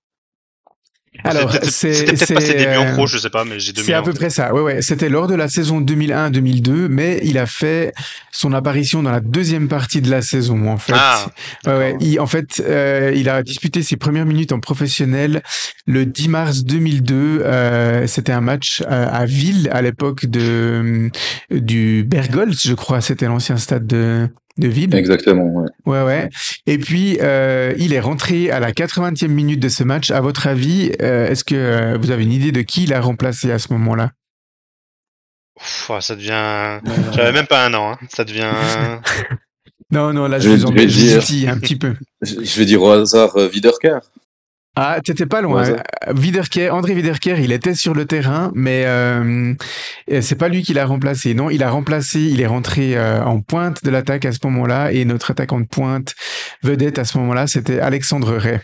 Alors, C'était c'est peut-être pas ses débuts en euh, pro, je sais pas, mais j'ai 2001. C'est à peu près ça. Ouais, ouais. C'était lors de la saison 2001-2002, mais il a fait son apparition dans la deuxième partie de la saison, en fait. Ah, Ouais, ouais. Il, en fait, euh, il a disputé ses premières minutes en professionnel le 10 mars 2002. Euh, C'était un match euh, à Ville à l'époque de du Bergholz, je crois. C'était l'ancien stade de de Ville. Exactement, ouais. Ouais, ouais. Et puis, euh, il est rentré à la 80e minute de ce match. À votre avis, euh, est-ce que euh, vous avez une idée de qui il a remplacé à ce moment-là? Ouais, ça devient. J'avais même pas un an. hein. Ça devient. Non, non, là, Je je vais- vous en je vais dire- un petit peu. Je, vais dire au hasard euh, Wiederkehr. Ah, t'étais pas loin. Ouais, Wiederkehr, André Wiederkehr, il était sur le terrain, mais euh, euh, c'est pas lui qui l'a remplacé. Non, il a remplacé, il est rentré euh, en pointe de l'attaque à ce moment-là, et notre attaquant de pointe vedette à ce moment-là, c'était Alexandre Ray.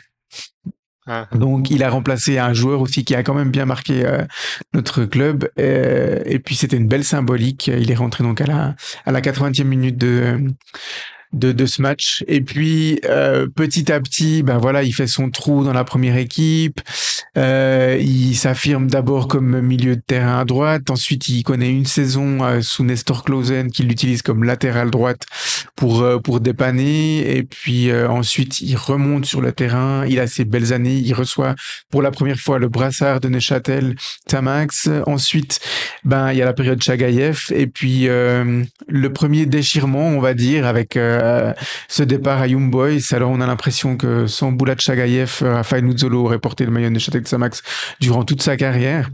Ah. Donc, il a remplacé un joueur aussi qui a quand même bien marqué euh, notre club. euh, et puis, c'était une belle symbolique. Il est rentré donc à la, à la 80e minute de, de, de ce match. Et puis, euh, petit à petit, ben voilà, il fait son trou dans la première équipe. Euh, il s'affirme d'abord comme milieu de terrain à droite. Ensuite, il connaît une saison euh, sous Nestor Clausen qui l'utilise comme latéral droite pour euh, pour dépanner. Et puis euh, ensuite, il remonte sur le terrain. Il a ses belles années. Il reçoit pour la première fois le brassard de Neuchâtel Tamax. Ensuite, ben il y a la période Chagayev et puis euh, le premier déchirement, on va dire, avec euh, ce départ à Young Boys. Alors on a l'impression que sans Boulat Chagayev, euh, Rafael Nuzzolo aurait porté le maillot de Neuchâtel Xamax durant toute sa carrière.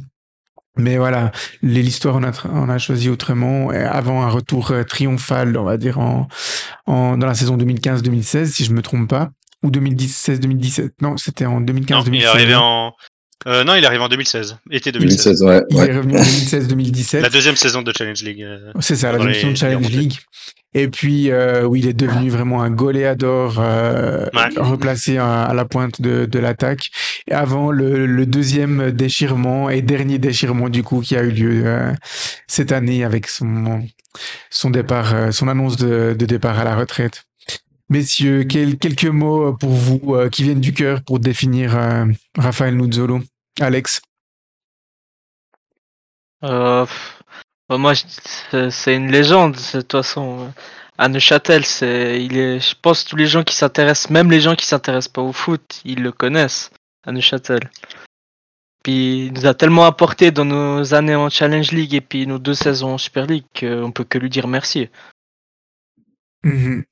Mais voilà, l'histoire on a, tra- on a choisi autrement euh, avant un retour euh, triomphal, on va dire en, en dans la saison 2015-2016 si je me trompe pas ou 2016-2017. Non, c'était en 2015-2016. Non, il est arrivé en. Euh, non, il est arrivé en 2016, été 2016. 2016, ouais. Il est revenu en 2016-2017. La deuxième saison de Challenge League. euh. C'est ça, la division les- de Challenge. League. Et puis, euh, oui, il est devenu vraiment un goléador euh, Ouais. replacé à, à la pointe de, de l'attaque. Avant le, le deuxième déchirement et dernier déchirement du coup qui a eu lieu euh, cette année avec son son départ, son annonce de, de départ à la retraite. Messieurs, quelques mots pour vous euh, qui viennent du cœur pour définir euh, Raphaël Nuzzolo. Alex euh, bah, Moi, c'est une légende, de toute façon. À Neuchâtel, c'est, il est, je pense tous les gens qui s'intéressent, même les gens qui s'intéressent pas au foot, ils le connaissent à Neuchâtel. Puis il nous a tellement apporté dans nos années en Challenge League et puis nos deux saisons en Super League qu'on peut que lui dire merci. Mhm.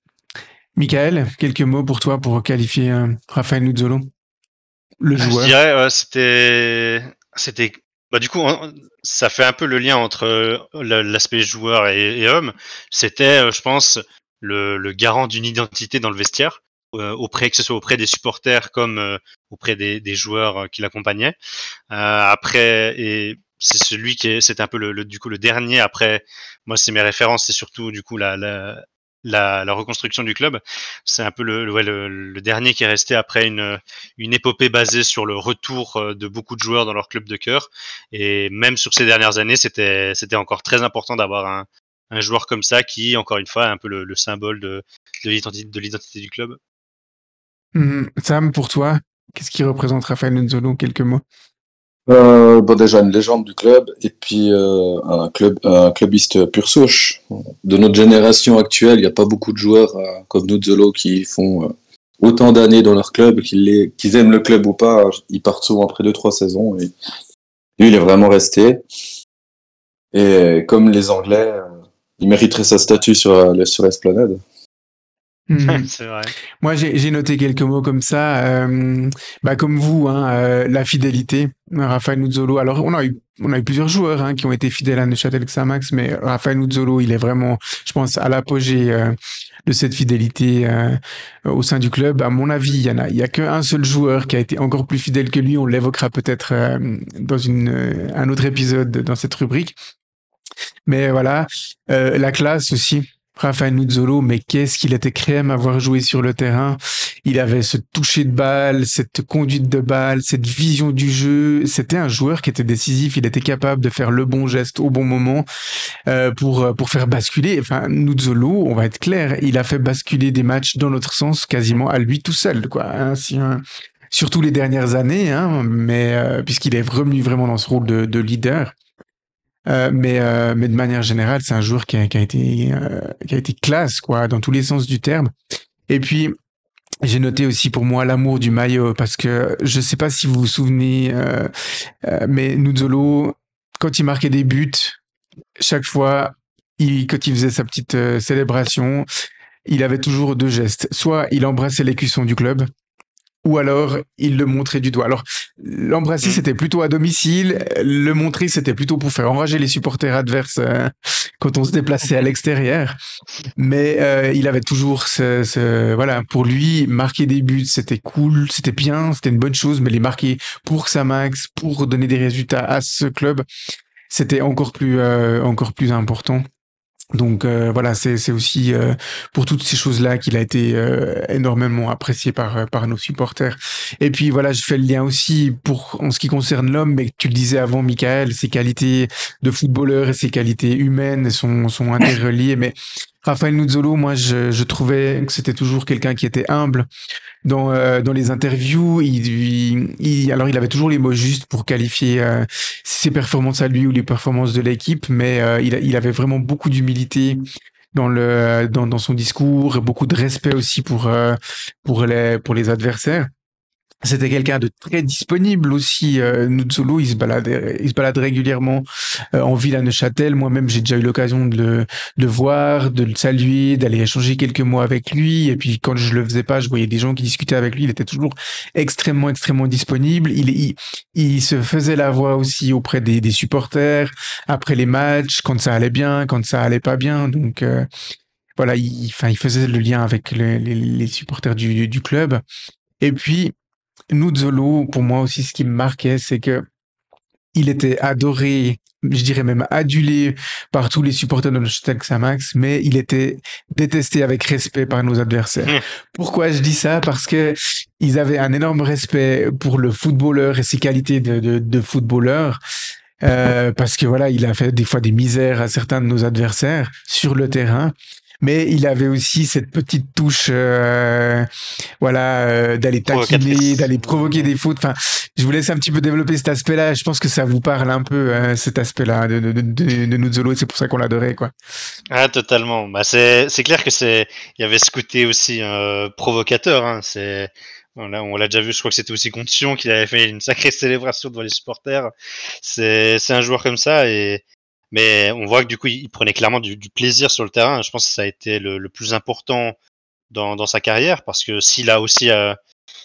Michael, quelques mots pour toi pour qualifier euh, Raphaël Nuzzolo, le joueur. Je dirais, c'était, c'était, bah du coup, ça fait un peu le lien entre euh, l'aspect joueur et, homme. C'était, euh, je pense, le, le garant d'une identité dans le vestiaire, auprès que ce soit auprès des supporters comme auprès des, des joueurs qui l'accompagnaient. après, et c'est celui qui est, c'était un peu le, du coup le dernier. Après, moi, c'est mes références, c'est surtout du coup la, la la, reconstruction du club. C'est un peu le, dernier qui est resté après une, une épopée basée sur le retour euh, de beaucoup de joueurs dans leur club de cœur. Et même sur ces dernières années, c'était, encore très important d'avoir un, un joueur comme ça qui, encore une fois, est un peu le, le symbole de, de, l'identité, de l'identité du club. Mmh. Sam, pour toi, qu'est-ce qui représente Raphaël Nzolo Quelques mots? Euh, bon, déjà une légende du club et puis euh, un club un clubiste pur souche. De notre génération actuelle, il n'y a pas beaucoup de joueurs euh, comme nous Zolo qui font euh, autant d'années dans leur club, qu'ils aiment le club ou pas, ils partent souvent après deux trois saisons et lui il est vraiment resté. Et comme les Anglais, euh, il mériterait sa statue sur sur l'esplanade. Mhm. c'est vrai. Moi, j'ai noté quelques mots comme ça. Euh, bah, comme vous, hein, euh, la fidélité. Raphaël Nuzzolo. Alors, on a eu, on a eu plusieurs joueurs hein, qui ont été fidèles à Neuchâtel Xamax, mais Raphaël Nuzzolo, il est vraiment, je pense, à l'apogée euh, de cette fidélité euh, au sein du club. À mon avis, il y en a, il y a qu'un seul joueur qui a été encore plus fidèle que lui. On l'évoquera peut-être euh, dans une, un autre épisode dans cette rubrique. Mais voilà, la classe aussi. Rafael Nuzzolo, mais qu'est-ce qu'il était crème à avoir joué sur le terrain. Il avait ce toucher de balle, cette conduite de balle, cette vision du jeu. C'était un joueur qui était décisif. Il était capable de faire le bon geste au bon moment euh, pour pour faire basculer. Enfin, Nuzzolo, on va être clair, il a fait basculer des matchs dans notre sens quasiment à lui tout seul, quoi. Hein, surtout les dernières années, hein, mais euh, puisqu'il est revenu vraiment dans ce rôle de, de leader. Euh, mais, euh, mais de manière générale, c'est un joueur qui a, qui a été euh, qui a été classe quoi, dans tous les sens du terme. Et puis j'ai noté aussi pour moi l'amour du maillot parce que je sais pas si vous vous souvenez, mais Nuzzolo, quand il marquait des buts, chaque fois, il, quand il faisait sa petite célébration, il avait toujours deux gestes. Soit il embrassait l'écusson du club, ou alors il le montrait du doigt. Alors l'embrasser mm. c'était plutôt à domicile, le montrer c'était plutôt pour faire enrager les supporters adverses euh, quand on se déplaçait à l'extérieur. Mais euh, il avait toujours ce, ce, voilà pour lui marquer des buts c'était cool, c'était bien, c'était une bonne chose, mais les marquer pour sa max, pour donner des résultats à ce club, c'était encore plus euh, encore plus important. Donc euh, voilà, c'est aussi euh, pour toutes ces choses-là qu'il a été euh, énormément apprécié par par nos supporters. Et puis voilà, je fais le lien aussi pour en ce qui concerne l'homme, mais tu le disais avant, Michael, ses qualités de footballeur et ses qualités humaines sont sont interreliées. Mais Raphaël Nuzzolo, moi, je, je trouvais que c'était toujours quelqu'un qui était humble, dans, euh, dans les interviews, il, il, alors il avait toujours les mots justes pour qualifier euh, ses performances à lui ou les performances de l'équipe, mais euh, il, il avait vraiment beaucoup d'humilité dans le dans, dans son discours, beaucoup de respect aussi pour pour les pour les adversaires. C'était quelqu'un de très disponible aussi. Euh, Nuzzolo, il se balade, il se balade régulièrement euh, en ville à Neuchâtel. Moi-même, j'ai déjà eu l'occasion de le, de voir, de le saluer, d'aller échanger quelques mots avec lui. Et puis, quand je le faisais pas, je voyais des gens qui discutaient avec lui. Il était toujours extrêmement, extrêmement disponible. Il, il, il se faisait la voix aussi auprès des, des, supporters après les matchs, quand ça allait bien, quand ça allait pas bien. Donc, euh, voilà, il, enfin, il faisait le lien avec les, les, les supporters du, du club. Et puis, Nuzzolo, pour moi aussi, ce qui me marquait, c'est que il était adoré, je dirais même adulé par tous les supporters de Neuchâtel Xamax, mais il était détesté avec respect par nos adversaires. Mmh. Pourquoi je dis ça? Parce que ils avaient un énorme respect pour le footballeur et ses qualités de, de, de footballeur, euh, parce que voilà, il a fait des fois des misères à certains de nos adversaires sur le terrain mais il avait aussi cette petite touche, euh, voilà, euh, d'aller taquiner, d'aller provoquer des fautes. Enfin, je vous laisse un petit peu développer cet aspect-là. Je pense que ça vous parle un peu hein, cet aspect-là de, de, de, de Nuzzolo. C'est pour ça qu'on l'adorait, quoi. Ah, totalement. Bah, c'est c'est clair que c'est il y avait ce côté aussi euh, provocateur. Hein. C'est on l'a déjà vu, je crois que c'était aussi contre Sion qu'il avait fait une sacrée célébration devant les supporters. C'est un joueur comme ça et mais on voit que du coup, il prenait clairement du, plaisir sur le terrain. Je pense que ça a été le, plus important dans, dans, sa carrière parce que s'il a aussi euh,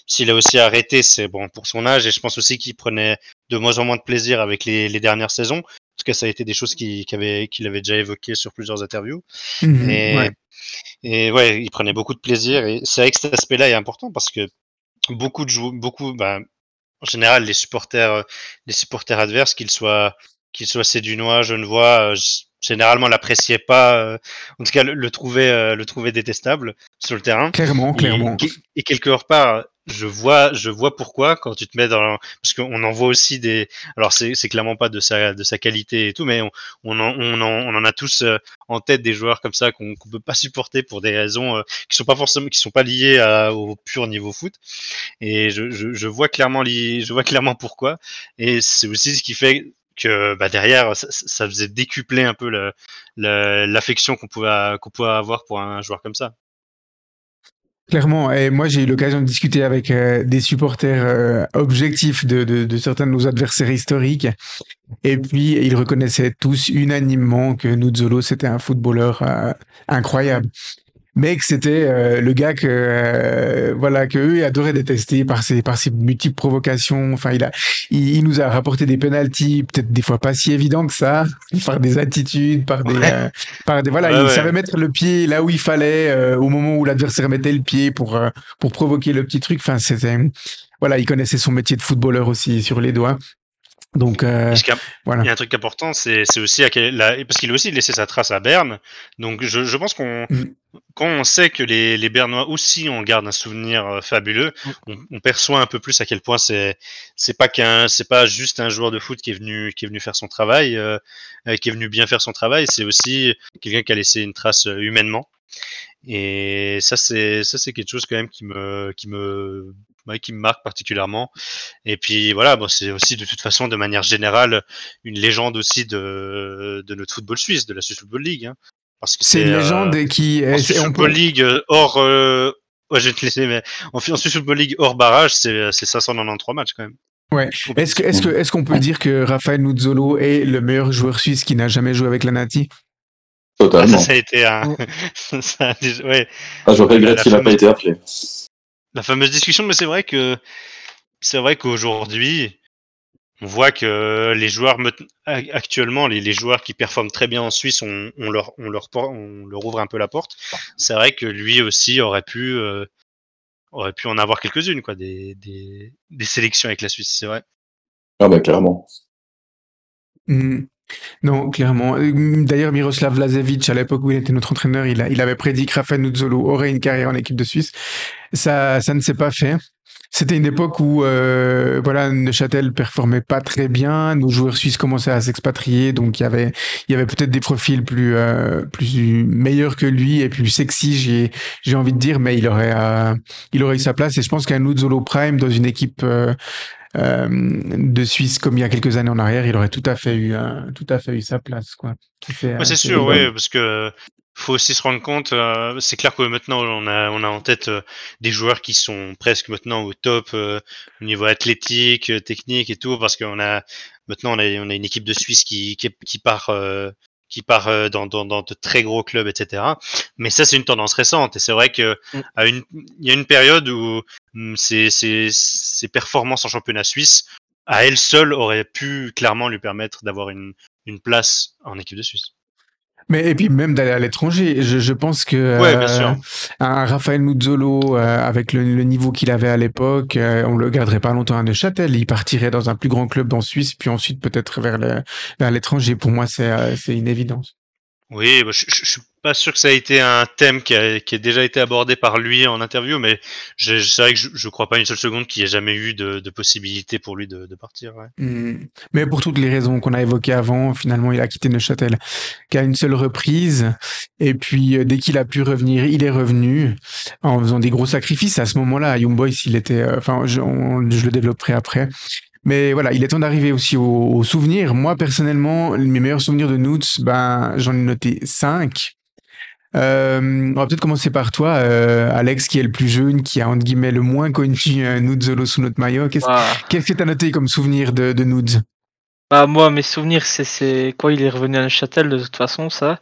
s'il a aussi arrêté, c'est bon pour son âge et je pense aussi qu'il prenait de moins en moins de plaisir avec les, les dernières saisons. En tout cas, ça a été des choses qu'il avait, qu'il avait déjà évoquées sur plusieurs interviews. Mmh et, ouais. et ouais, il prenait beaucoup de plaisir. Et c'est vrai que cet aspect-là est important parce que beaucoup de joueurs, beaucoup, bah, en général, les supporters, les supporters adverses, qu'ils soient qu'il soit sédunois, genevois, euh, généralement l'appréciait pas, euh, en tout cas le, le trouvait, euh, le trouvait détestable sur le terrain. Clairement, clairement. Et, et quelque part, je vois, je vois pourquoi quand tu te mets dans, parce qu'on en voit aussi des, alors c'est, c'est clairement pas de sa, de sa qualité et tout, mais on, on, en, on, en, on en a tous en tête des joueurs comme ça qu'on, qu'on peut pas supporter pour des raisons qui sont pas forcément, qui sont pas liées à, au pur niveau foot. Et je, je, je vois clairement, je vois clairement pourquoi. Et c'est aussi ce qui fait que bah, derrière, ça, faisait décupler un peu l'affection qu'on pouvait, pouvait avoir pour un joueur comme ça. Clairement, et moi j'ai eu l'occasion de discuter avec euh, des supporters euh, objectifs de, certains de nos adversaires historiques, et puis ils reconnaissaient tous unanimement que Nuzzolo c'était un footballeur euh, incroyable mais que c'était euh, le gars que euh, voilà que eux adoraient détester par ses par ses multiples provocations. Enfin, il a il, nous a rapporté des penalties, peut-être des fois pas si évidents que ça, par des attitudes, par des euh, par des voilà, il savait mettre le pied là où il fallait au moment où l'adversaire mettait le pied pour pour provoquer le petit truc. Enfin, c'était voilà, il connaissait son métier de footballeur aussi sur les doigts. Donc, euh, voilà. Il y a un truc important, c'est aussi à quel, parce qu'il a aussi laissé sa trace à Berne. Donc, je, je pense qu'on, mm. quand on sait que les, les Bernois aussi en gardent un souvenir euh, fabuleux, mm. on, on, perçoit un peu plus à quel point c'est, c'est pas qu'un, c'est pas juste un joueur de foot qui est venu, qui est venu faire son travail, euh, qui est venu bien faire son travail. C'est aussi quelqu'un qui a laissé une trace humainement. Et ça, c'est, ça, c'est quelque chose quand même qui me, qui me qui me marque particulièrement. Et puis voilà, bon, c'est aussi de toute façon, de manière générale, une légende aussi de, de notre football suisse, de la Swiss Football League. Hein. Parce que c'est une légende euh, qui en Swiss Football League euh, hors. Euh, ouais, je vais te laisser, mais en, en Swiss Football League hors barrage, c'est 593 matchs quand même. Ouais. Est-ce que est-ce que est-ce qu'on peut dire que Rafael Nuzzolo est le meilleur joueur suisse qui n'a jamais joué avec la Nati? Totalement. Ah, ça, ça, a été un. ça a... ouais. Ah, je regrette qu'il n'a pas été appelé la fameuse discussion, mais c'est vrai que c'est vrai qu'aujourd'hui, on voit que les joueurs actuellement, les, les, joueurs qui performent très bien en Suisse, on, on, leur, on, leur, on leur ouvre un peu la porte. C'est vrai que lui aussi aurait pu, euh, aurait pu en avoir quelques-unes, quoi, des, des, des, sélections avec la Suisse, c'est vrai. Ah bah clairement. Mmh. Non, clairement. D'ailleurs, Miroslav Vlasevic, à l'époque où il était notre entraîneur, il, avait prédit que Rafael Nuzzolo aurait une carrière en équipe de Suisse. Ça, ça ne s'est pas fait. C'était une époque où euh, voilà Neuchâtel performait pas très bien, nos joueurs suisses commençaient à s'expatrier, donc il y avait y avait peut-être des profils plus euh, plus meilleurs que lui et plus sexy, j'ai envie de dire, mais il aurait euh, il aurait eu sa place et je pense qu'un Nuzzolo Prime dans une équipe euh, euh, de Suisse comme il y a quelques années en arrière, il aurait tout à fait eu, euh, tout à fait eu sa place, quoi. Ouais, c'est sûr, oui, parce que faut aussi se rendre compte. Euh, c'est clair que maintenant on a, on a en tête euh, des joueurs qui sont presque maintenant au top euh, au niveau athlétique, technique et tout, parce qu'on a maintenant on a, on a une équipe de Suisse qui, qui, qui part qui part euh, dans, dans, dans, de très gros clubs, etc. Mais ça, c'est une tendance récente. Et c'est vrai que mm. à une, il y a une période où mm, ces, ces, ces performances en championnat suisse, à elles seules, auraient pu clairement lui permettre d'avoir une, une place en équipe de Suisse. Mais et puis même d'aller à l'étranger, je, je, pense que ouais, bien sûr. Euh, un Raphaël Nuzzolo euh, avec le, le, niveau qu'il avait à l'époque, euh, on le garderait pas longtemps à Neuchâtel. Il partirait dans un plus grand club en Suisse, puis ensuite peut-être vers le, vers l'étranger. Pour moi, c'est c'est une évidence. Oui, bah, je, je, je suis pas sûr que ça a été un thème qui a, qui a déjà été abordé par lui en interview, mais je- c'est vrai que je, je crois pas une seule seconde qu'il y ait jamais eu de, de possibilité pour lui de, de partir. ouais. Hmm. Mais pour toutes les raisons qu'on a évoquées avant, finalement, il a quitté Neuchâtel qu'à une seule reprise. Et puis, euh, dès qu'il a pu revenir, il est revenu en faisant des gros sacrifices. À ce moment-là, à Young Boys, il était, euh, enfin, je, on- je le développerai après. Mais voilà, il est temps d'arriver aussi aux, aux souvenirs. Moi, personnellement, mes meilleurs souvenirs de Noots, ben, j'en ai noté cinq. Euh, on va peut-être commencer par toi, euh, Alex, qui est le plus jeune, qui a entre guillemets le moins connu euh, Noots Zolo sous notre maillot. Qu'est-ce qu'est-ce que tu as noté comme souvenir de, de Noots bah, moi, mes souvenirs, c'est quand il est revenu à Neuchâtel, de toute façon, ça.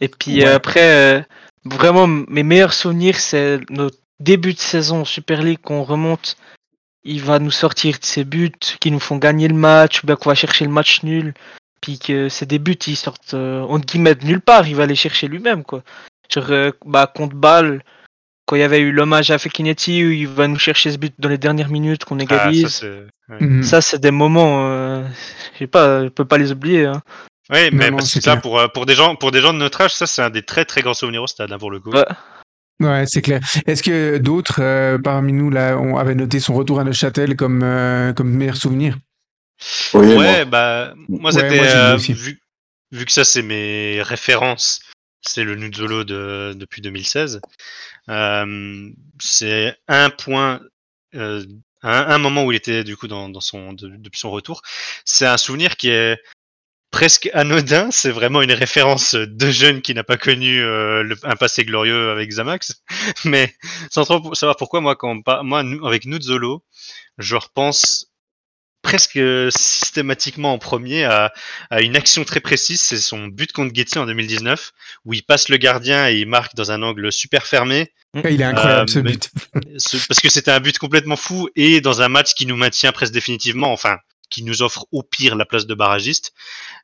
Et puis Ouais. après, euh, vraiment, mes meilleurs souvenirs, c'est notre début de saison Super League, qu'on remonte. Il va nous sortir de ses buts, qui nous font gagner le match, ou bien qu'on va chercher le match nul. Puis que ces des buts, ils sortent, euh, entre guillemets, de nulle part. Il va les chercher lui-même, quoi. Genre, euh, bah, contre Bâle, quand il y avait eu l'hommage à Fekinetti, où il va nous chercher ce but dans les dernières minutes, qu'on Ah, égalise. ça, c'est- ouais. Mhm. Ça, c'est des moments, euh, je sais pas, je peux pas les oublier. Hein. Oui, mais non, parce c'est que pour, euh, pour, des gens, pour des gens de notre âge, ça, c'est un des très très grands souvenirs au stade, hein, pour le coup. Ouais, c'est clair. Est-ce que d'autres euh, parmi nous là on avait noté son retour à Neuchâtel comme euh, comme meilleur souvenir? Oui, ouais, moi. bah, moi, Ouais, c'était, euh, vu aussi. vu, vu que ça, c'est mes références, c'est le Nuzzolo de, depuis 2016. Euh, c'est un point, euh, un, un moment où il était, du coup, dans, dans son, de- depuis son retour. C'est un souvenir qui est presque anodin. C'est vraiment une référence de jeune qui n'a pas connu euh, le- un passé glorieux avec Zamax. Mais sans trop savoir pourquoi, moi, quand moi, nous- avec Nuzzolo, je repense presque systématiquement en premier à, à une action très précise, c'est son but contre Getty en 2019, où il passe le gardien et il marque dans un angle super fermé, Ouais, Il est incroyable Euh, ce mais- but. ce- parce que c'était un but complètement fou et dans un match qui nous maintient presque définitivement, enfin, qui nous offre au pire la place de barragiste.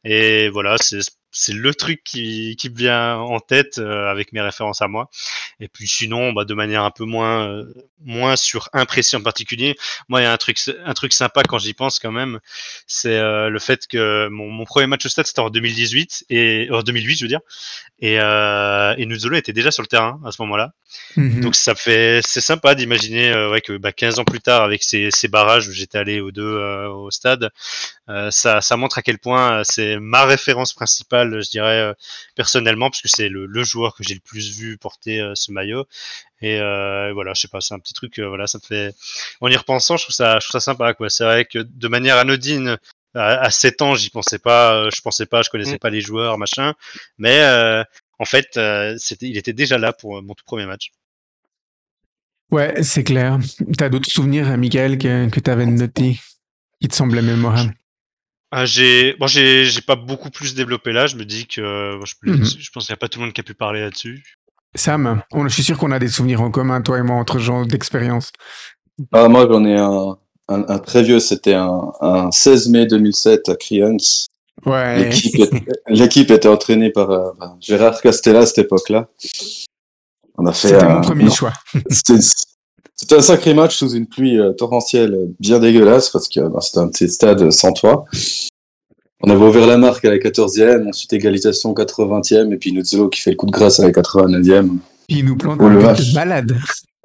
Et voilà, c'est c'est le truc qui, qui me vient en tête euh, avec mes références à moi. Et puis sinon, bah, de manière un peu moins, euh, moins sur un précis en particulier, moi, il y a un truc, un truc sympa quand j'y pense quand même, c'est euh, le fait que mon, mon premier match au stade, c'était en 2018, et, en 2008, je veux dire, et, et Nuzzolo était déjà sur le terrain à ce moment-là. Mhm. Donc ça fait, c'est sympa d'imaginer ouais, que bah, 15 ans plus tard, avec ces, ces barrages où j'étais allé aux deux au stade, ça, ça montre à quel point c'est ma référence principale, je dirais euh, personnellement, parce que c'est le, le joueur que j'ai le plus vu porter euh, ce maillot. Et euh, voilà, je sais pas, c'est un petit truc, euh, voilà, ça me fait. En y repensant, je trouve ça, je trouve ça sympa, quoi. C'est vrai que de manière anodine, à, à 7 ans, j'y pensais pas, je pensais pas, je connaissais Mm. pas les joueurs, machin, mais euh, en fait, euh, c'était, il était déjà là pour euh, mon tout premier match. Ouais, c'est clair. T'as d'autres souvenirs, Michael, que que t'avais noté qui te semblaient mémorables? Ah, j'ai, bon, j'ai, j'ai pas beaucoup plus développé là. Je me dis que, euh, bon, je, Mhm. je pense qu'il n'y a pas tout le monde qui a pu parler là-dessus. Sam, on, je suis sûr qu'on a des souvenirs en commun, toi et moi, entre gens d'expérience. Ah, moi, j'en ai un, un, un très vieux, c'était un, un 16 mai 2007 à Crions. Ouais. L'équipe était, l'équipe était entraînée par euh, Gérard Castella à cette époque-là. On a fait C'était mon premier non, choix. C'était c'était un sacré match sous une pluie euh, torrentielle euh, bien dégueulasse parce que bah, c'était un petit stade sans toit. On avait ouvert la marque à la 14e, ensuite égalisation 80e et puis Nuzzolo qui fait le coup de grâce à la 89e. Il nous plante Oh, un le but de malade.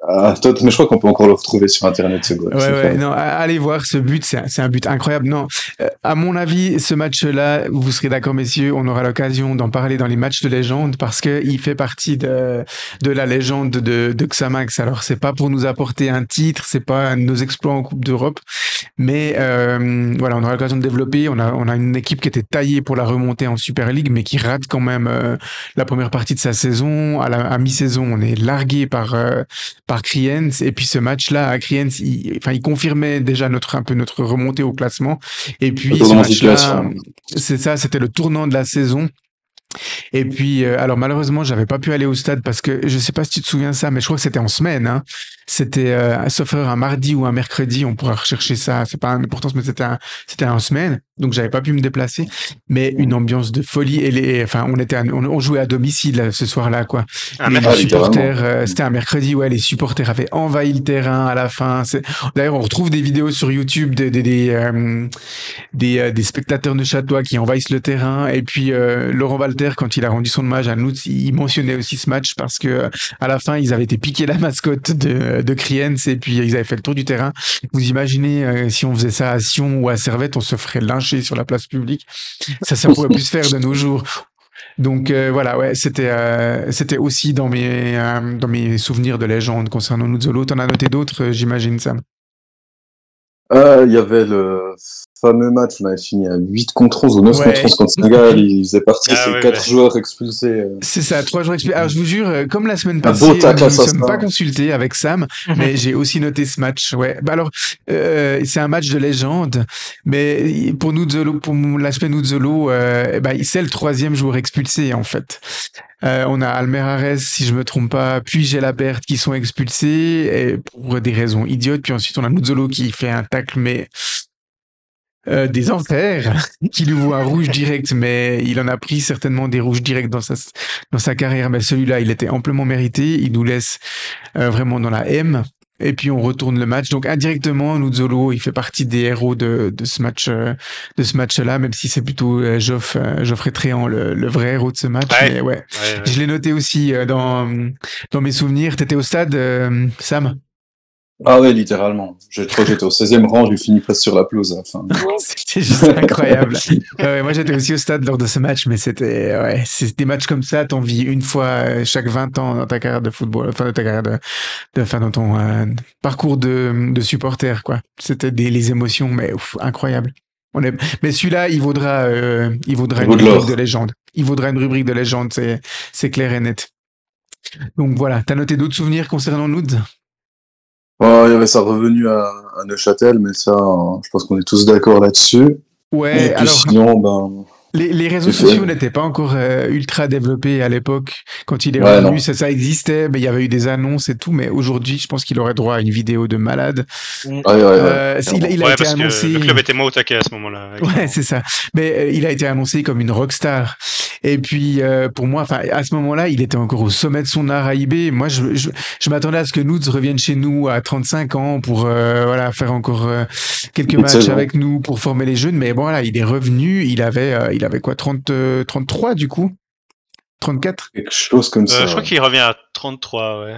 Ah, toi, mais je crois qu'on peut encore le retrouver sur internet ce goal. Ouais, ouais, non, allez voir ce but, c'est un, un but incroyable. Non, euh, à mon avis, ce match-là, vous serez d'accord, messieurs, on aura l'occasion d'en parler dans les matchs de légende parce que il fait partie de, de la légende de, de Xamax. Alors, c'est pas pour nous apporter un titre, c'est pas un de nos exploits en Coupe d'Europe, mais euh, voilà, on aura l'occasion de développer. On a, on a une équipe qui était taillée pour la remontée en Super League, mais qui rate quand même euh, la première partie de sa saison. À, la, à mi-saison, on est largué par euh, par Kriens et puis ce match-là à Kriens, il, enfin il confirmait déjà notre un peu notre remontée au classement et puis ce match-là, c'est ça, c'était le tournant de la saison. Et puis, euh, alors malheureusement, j'avais pas pu aller au stade parce que je sais pas si tu te souviens ça, mais je crois que c'était en semaine. Hein. C'était, euh, sauf un mardi ou un mercredi. On pourra rechercher ça. C'est pas une importance, mais c'était c'était en semaine. Donc j'avais pas pu me déplacer, mais une ambiance de folie. Et les, enfin, on était, à- on, on jouait à domicile ce soir-là, quoi. Ah, les, supporters, euh, c'était un mercredi, ouais, les supporters avaient envahi le terrain à la fin. D'ailleurs, on retrouve des vidéos sur YouTube des des des, euh, des, euh, des spectateurs qui envahissent le terrain. Et puis euh, Laurent Walter, quand il a rendu son hommage à nous, il mentionnait aussi ce match parce que à la fin, ils avaient été piqués la mascotte de de Kriens et puis ils avaient fait le tour du terrain. Vous imaginez euh, si on faisait ça à Sion ou à Servette, on se ferait lyncher sur la place publique. Ça, ça pourrait plus se faire de nos jours. Donc euh, voilà, ouais, c'était euh, c'était aussi dans mes euh, dans mes souvenirs de légende concernant Nuzzolo. T'en as noté d'autres, j'imagine Sam? Il y avait le fameux match, on avait fini à 8 contre 11 ou 9 Ouais. contre 11 contre Sénégal. Ils faisaient partie Ah ouais, 4 ouais. joueurs expulsés. euh. C'est ça, trois jours expliqués. Alors je vous jure, euh, comme la semaine passée, nous ne nous sommes pas consultés avec Sam, mais j'ai aussi noté ce match. Ouais. Bah alors, euh, c'est un match de légende, mais pour Nuzzolo, pour l'aspect Nuzzolo, euh, bah, c'est le troisième joueur expulsé en fait. Euh, on a Almerares, si je me trompe pas, puis Gelabert qui sont expulsés et pour des raisons idiotes. Puis ensuite, on a Nuzzolo qui fait un tacle, mais euh, des enfers, qui lui vaut un rouge direct, mais il en a pris certainement des rouges directs dans sa dans sa carrière. Mais celui-là, il était amplement mérité. Il nous laisse euh, vraiment dans la M. Et puis on retourne le match. Donc indirectement, Nuzzolo, il fait partie des héros de, de ce match, euh, de ce match-là, même si c'est plutôt euh, Geoff, Geoffrey Tréant, le, le vrai héros de ce match. Ouais. Mais ouais, Ouais, ouais. je l'ai noté aussi dans dans mes souvenirs. T'étais au stade, euh, Sam? Ah ouais, littéralement. Je crois que j'étais au 16e rang, j'ai fini presque sur la pelouse à la fin. C'était juste incroyable. Ouais, moi, j'étais aussi au stade lors de ce match, mais c'était, ouais, c'est des matchs comme ça, t'en vis une fois euh, chaque 20 ans dans ta carrière de football, enfin, de ta carrière de, de enfin, dans ton euh, parcours de, de supporter, quoi. C'était des, les émotions, mais ouf, incroyable. On est, mais celui-là, il vaudra, euh, il vaudra Il une rubrique de légende. Il vaudra une rubrique de légende, c'est, c'est clair et net. Donc voilà, t'as noté d'autres souvenirs concernant Nudes? Ouais, il y avait sa revenue à, à Neuchâtel, mais ça, je pense qu'on est tous d'accord là-dessus. Ouais, Et puis alors. sinon, ben, Les, les réseaux sociaux n'étaient pas encore euh, ultra développés à l'époque. Quand il est Ouais, revenu, ça, ça existait, mais il y avait eu des annonces et tout. Mais aujourd'hui, je pense qu'il aurait droit à une vidéo de malade. ouais, ouais, ouais. Euh, il, a- il a Ouais, été parce annoncé. que le club était moins au taquet à ce moment-là. Ouais, c'est ça. Mais euh, il a été annoncé comme une rockstar. Et puis euh, pour moi, enfin à ce moment-là, il était encore au sommet de son art à IB. Moi, je, je, je m'attendais à ce que Nudes revienne chez nous à 35 ans pour euh, voilà faire encore euh, quelques matchs avec nous pour former les jeunes. Mais bon, voilà, il est revenu. Il avait euh, il avait quoi 30, euh, 33 du coup? 34 Quelque chose comme Euh, ça. je crois qu'il revient à 33, ouais.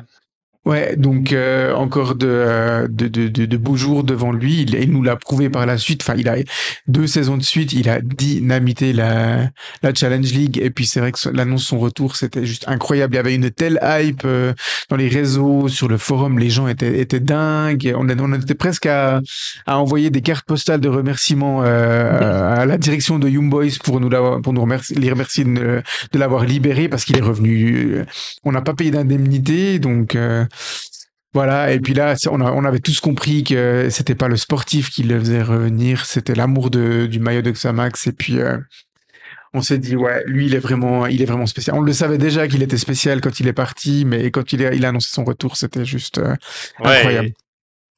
Ouais, donc euh, encore de, euh, de, de, de, de beaux jours devant lui. Il, il nous l'a prouvé par la suite. Enfin, il a deux saisons de suite, il a dynamité la, la Challenge League. Et puis c'est vrai que l'annonce son retour, c'était juste incroyable. Il y avait une telle hype euh, dans les réseaux, sur le forum. Les gens étaient, étaient dingues. On, on était presque à, à envoyer des cartes postales de remerciements euh, à la direction de Young Boys pour nous, pour nous remercier, les remercier de, de l'avoir libéré parce qu'il est revenu. euh, On n'a pas payé d'indemnité, donc. euh, voilà, et puis là, on, a- on avait tous compris que c'était pas le sportif qui le faisait revenir, c'était l'amour du maillot de Xamax. Et puis, euh, on s'est dit, ouais, lui, il est vraiment, il est vraiment spécial. On le savait déjà qu'il était spécial quand il est parti, mais quand il a, il a annoncé son retour, c'était juste euh, Ouais, incroyable. Et,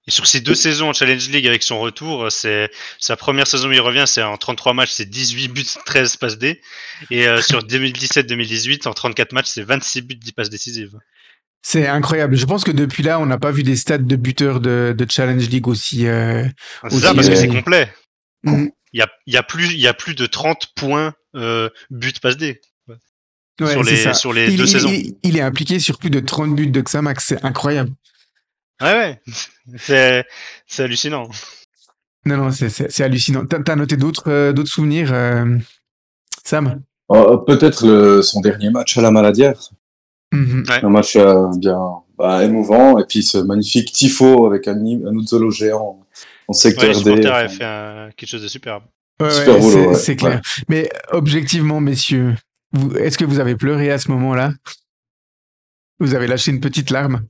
et sur ces deux saisons en Challenge League avec son retour, c'est sa première saison où il revient, c'est en 33 matchs, c'est 18 buts, 13 passes D. Et euh, sur 2017-2018, en 34 matchs, c'est 26 buts, 10 passes décisives. C'est incroyable. Je pense que depuis là, on n'a pas vu des stats de buteurs de, de Challenge League aussi. euh, C'est ça, parce que euh, c'est complet. Mhm. Il y a, il y, a plus, il y a plus de 30 points euh, buts passe D ouais, sur, c'est les, ça. sur les Il, deux il- saisons. il- il est impliqué sur plus de 30 buts de Xamax. C'est incroyable. Ouais, ouais. C'est, c'est hallucinant. Non, non, c'est, c'est, c'est hallucinant. T'as, t'as noté d'autres, euh, d'autres souvenirs, euh, Sam? Euh, Peut-être le- son dernier match à la Maladière. Mhm. Ouais. Un match euh, bien bah, émouvant. Et puis ce magnifique tifo avec un, un Uzzolo géant en Ouais, secteur les D. avaient fait un- quelque chose de superbe. Ouais, Super ouais, boulot, c'est, ouais. clair. Mais objectivement, messieurs, vous, est-ce que vous avez pleuré à ce moment-là? Vous avez lâché une petite larme?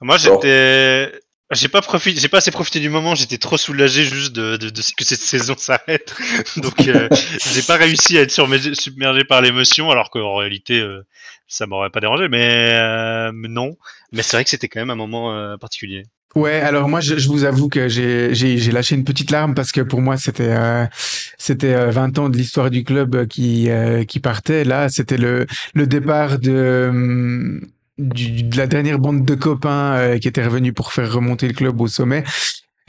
Moi, j'étais, j'ai pas profité, j'ai pas assez profité du moment. J'étais trop soulagé juste de, de, de ce que cette saison s'arrête. Donc, euh, j'ai pas réussi à être surmergé, submergé par l'émotion, alors qu'en réalité, euh, ça m'aurait pas dérangé. Mais, euh, non. Mais c'est vrai que c'était quand même un moment euh, particulier. Ouais, alors moi, je, vous avoue que j'ai j'ai lâché une petite larme parce que pour moi, c'était euh, c'était euh, 20 ans de l'histoire du club qui qui partait. Là, c'était le le départ de du, de la dernière bande de copains qui était revenue pour faire remonter le club au sommet.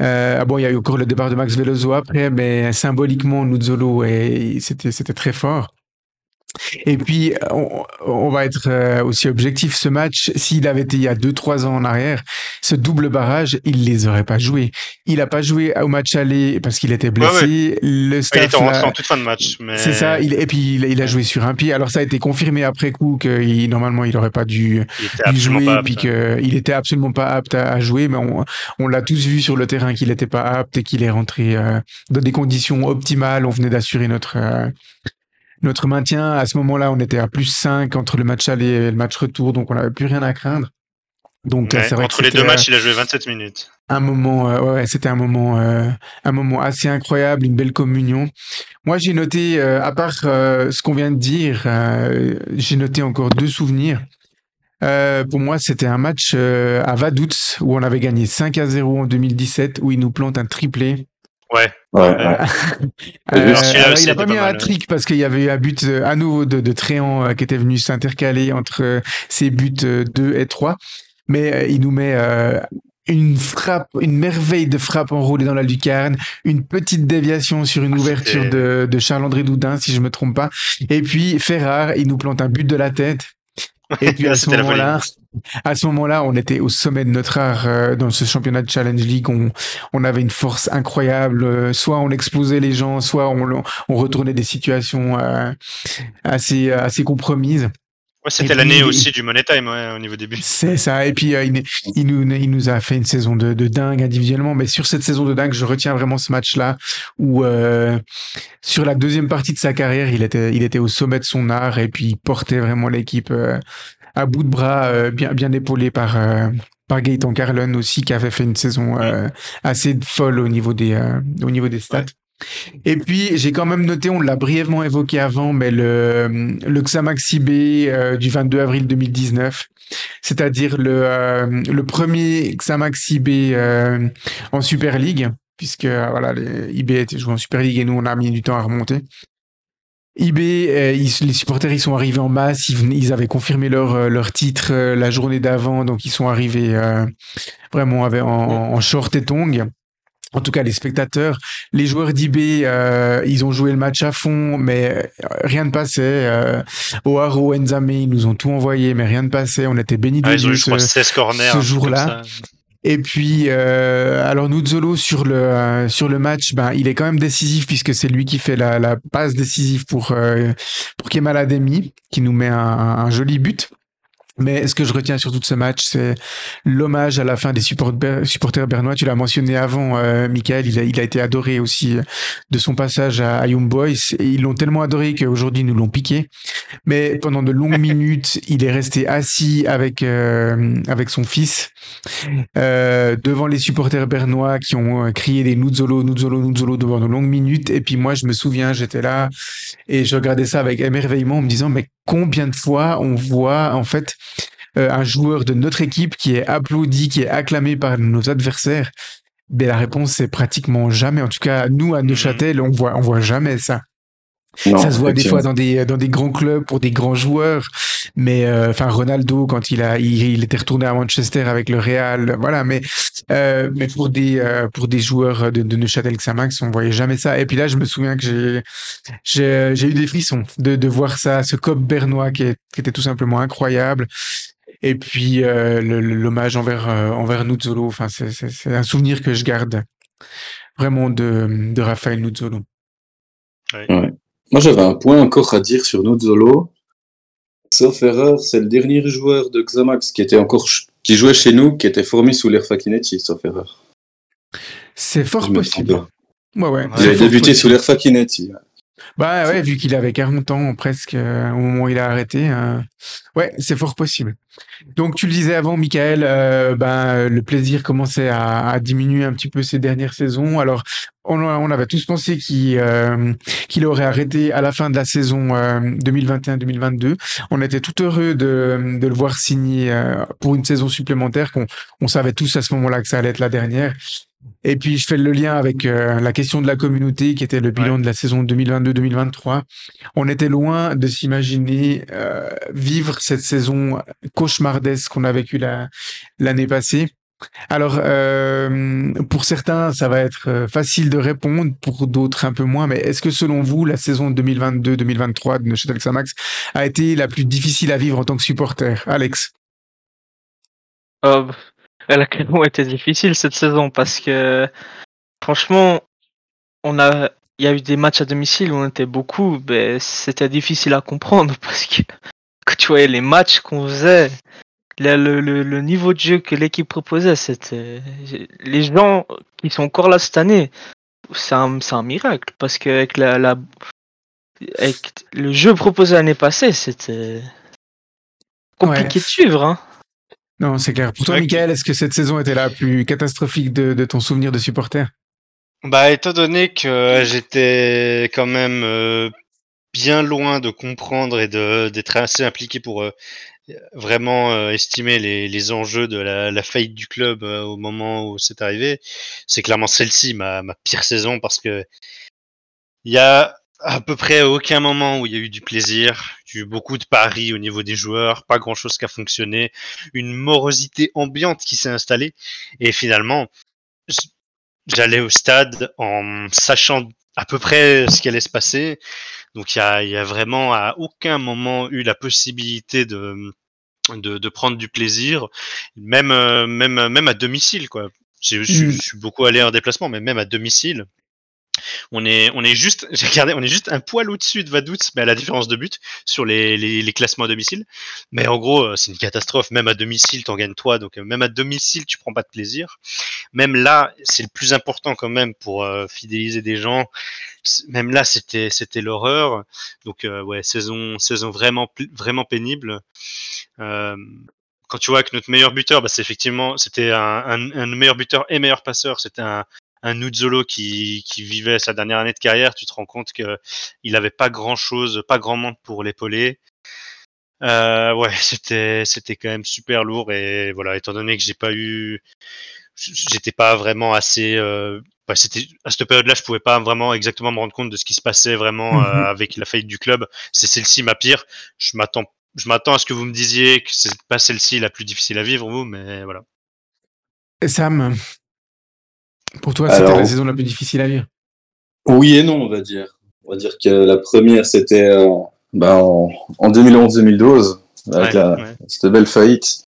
Euh, ah bon, il y a eu encore le départ de Max Veloso après, mais symboliquement, Nuzzolo, et c'était c'était très fort. Et puis, on, on va être euh, aussi objectif. Ce match, s'il avait été il y a 2-3 ans en arrière, ce double barrage, il les aurait pas joués. Il a pas joué au match aller parce qu'il était blessé. Le Il staff était en, l'a- en toute fin de match. Mais... c'est ça. Il, et puis, il, il a joué sur un pied. Alors, ça a été confirmé après coup que il- normalement, il aurait pas dû, Il était jouer, pas puis qu'il était absolument pas apte à, à jouer. Mais on, on l'a tous vu sur le terrain qu'il était pas apte et qu'il est rentré euh, dans des conditions optimales. On venait d'assurer notre euh, notre maintien. À ce moment-là, on était à plus 5 entre le match aller et le match retour, donc on n'avait plus rien à craindre. Donc, euh, Ouais, c'est vrai entre les deux matchs, il a joué 27 minutes. un moment, euh, ouais, c'était un moment, euh, un moment assez incroyable, une belle communion. Moi, j'ai noté, euh, à part euh, ce qu'on vient de dire, euh, j'ai noté encore deux souvenirs. Euh, pour moi, c'était un match euh, à Vaduz où on avait gagné 5 à 0 en 2017, où il nous plante un triplé. Ouais. Ouais, Ouais. Euh, alors, il était pas mis un trick parce qu'il y avait eu un but euh, à nouveau de, de Tréant euh, qui était venu s'intercaler entre ses buts euh, 2 et 3. Mais il nous met une frappe, une merveille de frappe enroulée dans la lucarne, une petite déviation sur une Ah, ouverture de, de Charles-André Doudin, si je me trompe pas. Et puis Ferrard, il nous plante un but de la tête. Et puis à ce moment-là, à ce moment-là, on était au sommet de notre art euh, dans ce championnat de Challenge League. On, on avait une force incroyable. Euh, Soit on explosait les gens, soit on, on retournait des situations euh, assez assez compromises. Ouais, c'était l'année aussi du Money Time, ouais, au niveau des buts. C'est ça. Et puis euh, il, il nous il nous a fait une saison de, de dingue individuellement, mais sur cette saison de dingue, je retiens vraiment ce match-là où euh, sur la deuxième partie de sa carrière, il était il était au sommet de son art et puis il portait vraiment l'équipe euh, à bout de bras, euh, bien bien épaulé par euh, par Gaëtan Carlon aussi qui avait fait une saison euh, assez folle au niveau des euh, au niveau des stats. Et puis j'ai quand même noté, on l'a brièvement évoqué avant, mais le le Xamax IB euh, du 22 avril 2019, c'est-à-dire le euh, le premier Xamax IB euh, en Super League, puisque voilà les IB étaient joués en Super League et nous on a mis du temps à remonter. IB, euh, ils- les supporters ils sont arrivés en masse, ils, ils avaient confirmé leur euh, leur titre euh, la journée d'avant, donc ils sont arrivés euh, vraiment avec, en, en short et tongs. En tout cas, les spectateurs, les joueurs d'IB, euh, ils ont joué le match à fond, mais rien ne passait. Euh, Oaro, Enzame, ils nous ont tout envoyé, mais rien ne passait. On était bénis de Ah, ils ont Dieu eu, je crois, ce- 16 corners. ce un truc jour-là. Et puis, euh, alors Nuzzolo sur le euh, sur le match, ben il est quand même décisif puisque c'est lui qui fait la, la passe décisive pour euh, pour Kemal Ademi, qui nous met un joli but. Mais ce que je retiens surtout de ce match, c'est l'hommage à la fin des supporters, bernois. Tu l'as mentionné avant, euh, Michael. Il a, été adoré aussi euh, de son passage à, à ils l'ont tellement adoré qu'aujourd'hui, ils nous l'ont piqué. Mais pendant de longues minutes, il est resté assis avec, euh, avec son fils euh, devant les supporters bernois qui ont crié des Nuzzolo, Nuzzolo, Nuzzolo devant de longues minutes. Et puis moi, je me souviens, j'étais là et je regardais ça avec émerveillement en me disant, mais combien de fois on voit en fait euh, un joueur de notre équipe qui est applaudi, qui est acclamé par nos adversaires ben, la réponse c'est pratiquement jamais. En tout cas, nous à Neuchâtel, on voit, on voit jamais ça. Non, ça se voit des fois dans des dans des grands clubs pour des grands joueurs, mais euh, enfin Ronaldo quand il a il, il était retourné à Manchester avec le Real, voilà. Mais euh, mais pour des euh, pour des joueurs de, de Neuchâtel Xamax, on voyait jamais ça. Et puis là, je me souviens que j'ai j'ai j'ai eu des frissons de de voir ça, ce cop bernois qui, est, qui était tout simplement incroyable. Et puis euh, le- l'hommage envers euh, envers Nuzzolo, enfin c'est c'est c'est un souvenir que je garde vraiment de de Raphaël Nuzzolo. Moi, j'avais un point encore à dire sur Nuzzolo. Sauf erreur, c'est le dernier joueur de Xamax qui était encore qui jouait chez nous, qui était formé sous l'ère Fakinetti, sauf erreur. C'est fort possible. Ouais, ouais. Il a débuté possible. sous l'ère Fakinetti. Bah ouais, vu qu'il avait 40 ans presque euh, au moment où il a arrêté. euh, Ouais, c'est fort possible. Donc tu le disais avant, Michael, euh, ben, le plaisir commençait à, diminuer un petit peu ces dernières saisons. Alors on, on avait tous pensé qu'il euh, qu'il aurait arrêté à la fin de la saison euh, 2021-2022. On était tout heureux de, de le voir signer euh, pour une saison supplémentaire qu'on on savait tous à ce moment-là que ça allait être la dernière. Et puis je fais le lien avec euh, la question de la communauté qui était le bilan de la saison 2022-2023. On était loin de s'imaginer euh, vivre cette saison cauchemardesque qu'on a vécue la- l'année passée. Alors, euh, pour certains, ça va être euh, facile de répondre, pour d'autres un peu moins, mais est-ce que selon vous, la saison 2022-2023 de Neuchâtel Xamax a été la plus difficile à vivre en tant que supporter? Alex? Euh, elle a clairement été difficile cette saison parce que franchement, on a, il y a eu des matchs à domicile où on était beaucoup, mais c'était difficile à comprendre parce que quand tu voyais les matchs qu'on faisait, le, le, le- niveau de jeu que l'équipe proposait, c'était les gens qui sont encore là cette année, c'est un, c'est un miracle parce que avec la, la avec le jeu proposé l'année passée, c'était compliqué de suivre. Hein. Non, c'est clair. Pour toi, Michael, est-ce que cette saison était la plus catastrophique de, de ton souvenir de supporter? Bah, étant donné que j'étais quand même euh, bien loin de comprendre et d'être assez impliqué pour euh, vraiment euh, estimer les, les enjeux de la, la faillite du club euh, au moment où c'est arrivé, c'est clairement celle-ci ma, ma pire saison parce que il y a à peu près aucun moment où il y a eu du plaisir, eu beaucoup de paris au niveau des joueurs, pas grand-chose qui a fonctionné, une morosité ambiante qui s'est installée et finalement j'allais au stade en sachant à peu près ce qui allait se passer. Donc il y a, il y a vraiment à aucun moment eu la possibilité de, de, de prendre du plaisir, même, euh, même, même à domicile. quoi. J'ai- Je, Mm. je suis beaucoup allé en déplacement, mais même à domicile. On est, on est juste, j'ai regardé, on est juste un poil au-dessus de Vaduz, mais à la différence de but sur les, les, classements à domicile. Mais en gros, euh, c'est une catastrophe. Même à domicile, t'en gagnes toi, donc euh, même à domicile, tu prends pas de plaisir. Même là, c'est le plus important quand même pour euh, fidéliser des gens. Même là, c'était, c'était l'horreur. Donc ouais, saison, saison vraiment, vraiment pénible. Quand tu vois que notre meilleur buteur, bah, c'est effectivement, c'était un meilleur buteur et meilleur passeur, c'était un, un Nuzzolo qui, qui vivait sa dernière année de carrière, tu te rends compte que il avait pas grand chose, pas grand monde pour l'épauler. Euh, ouais, c'était, c'était quand même super lourd et voilà, étant donné que j'ai pas eu, j'étais pas vraiment assez, euh, bah, c'était à cette période-là, je pouvais pas vraiment exactement me rendre compte de ce qui se passait vraiment Mhm. euh, avec la faillite du club. C'est celle-ci ma pire. Je m'attends, je m'attends à ce que vous me disiez que c'est pas celle-ci la plus difficile à vivre, vous, mais voilà. Et Sam, pour toi, c'était la saison la plus difficile à vivre Oui et non, on va dire. On va dire que la première, c'était euh, ben, en, en 2011-2012, avec Ouais, la, ouais. cette belle faillite.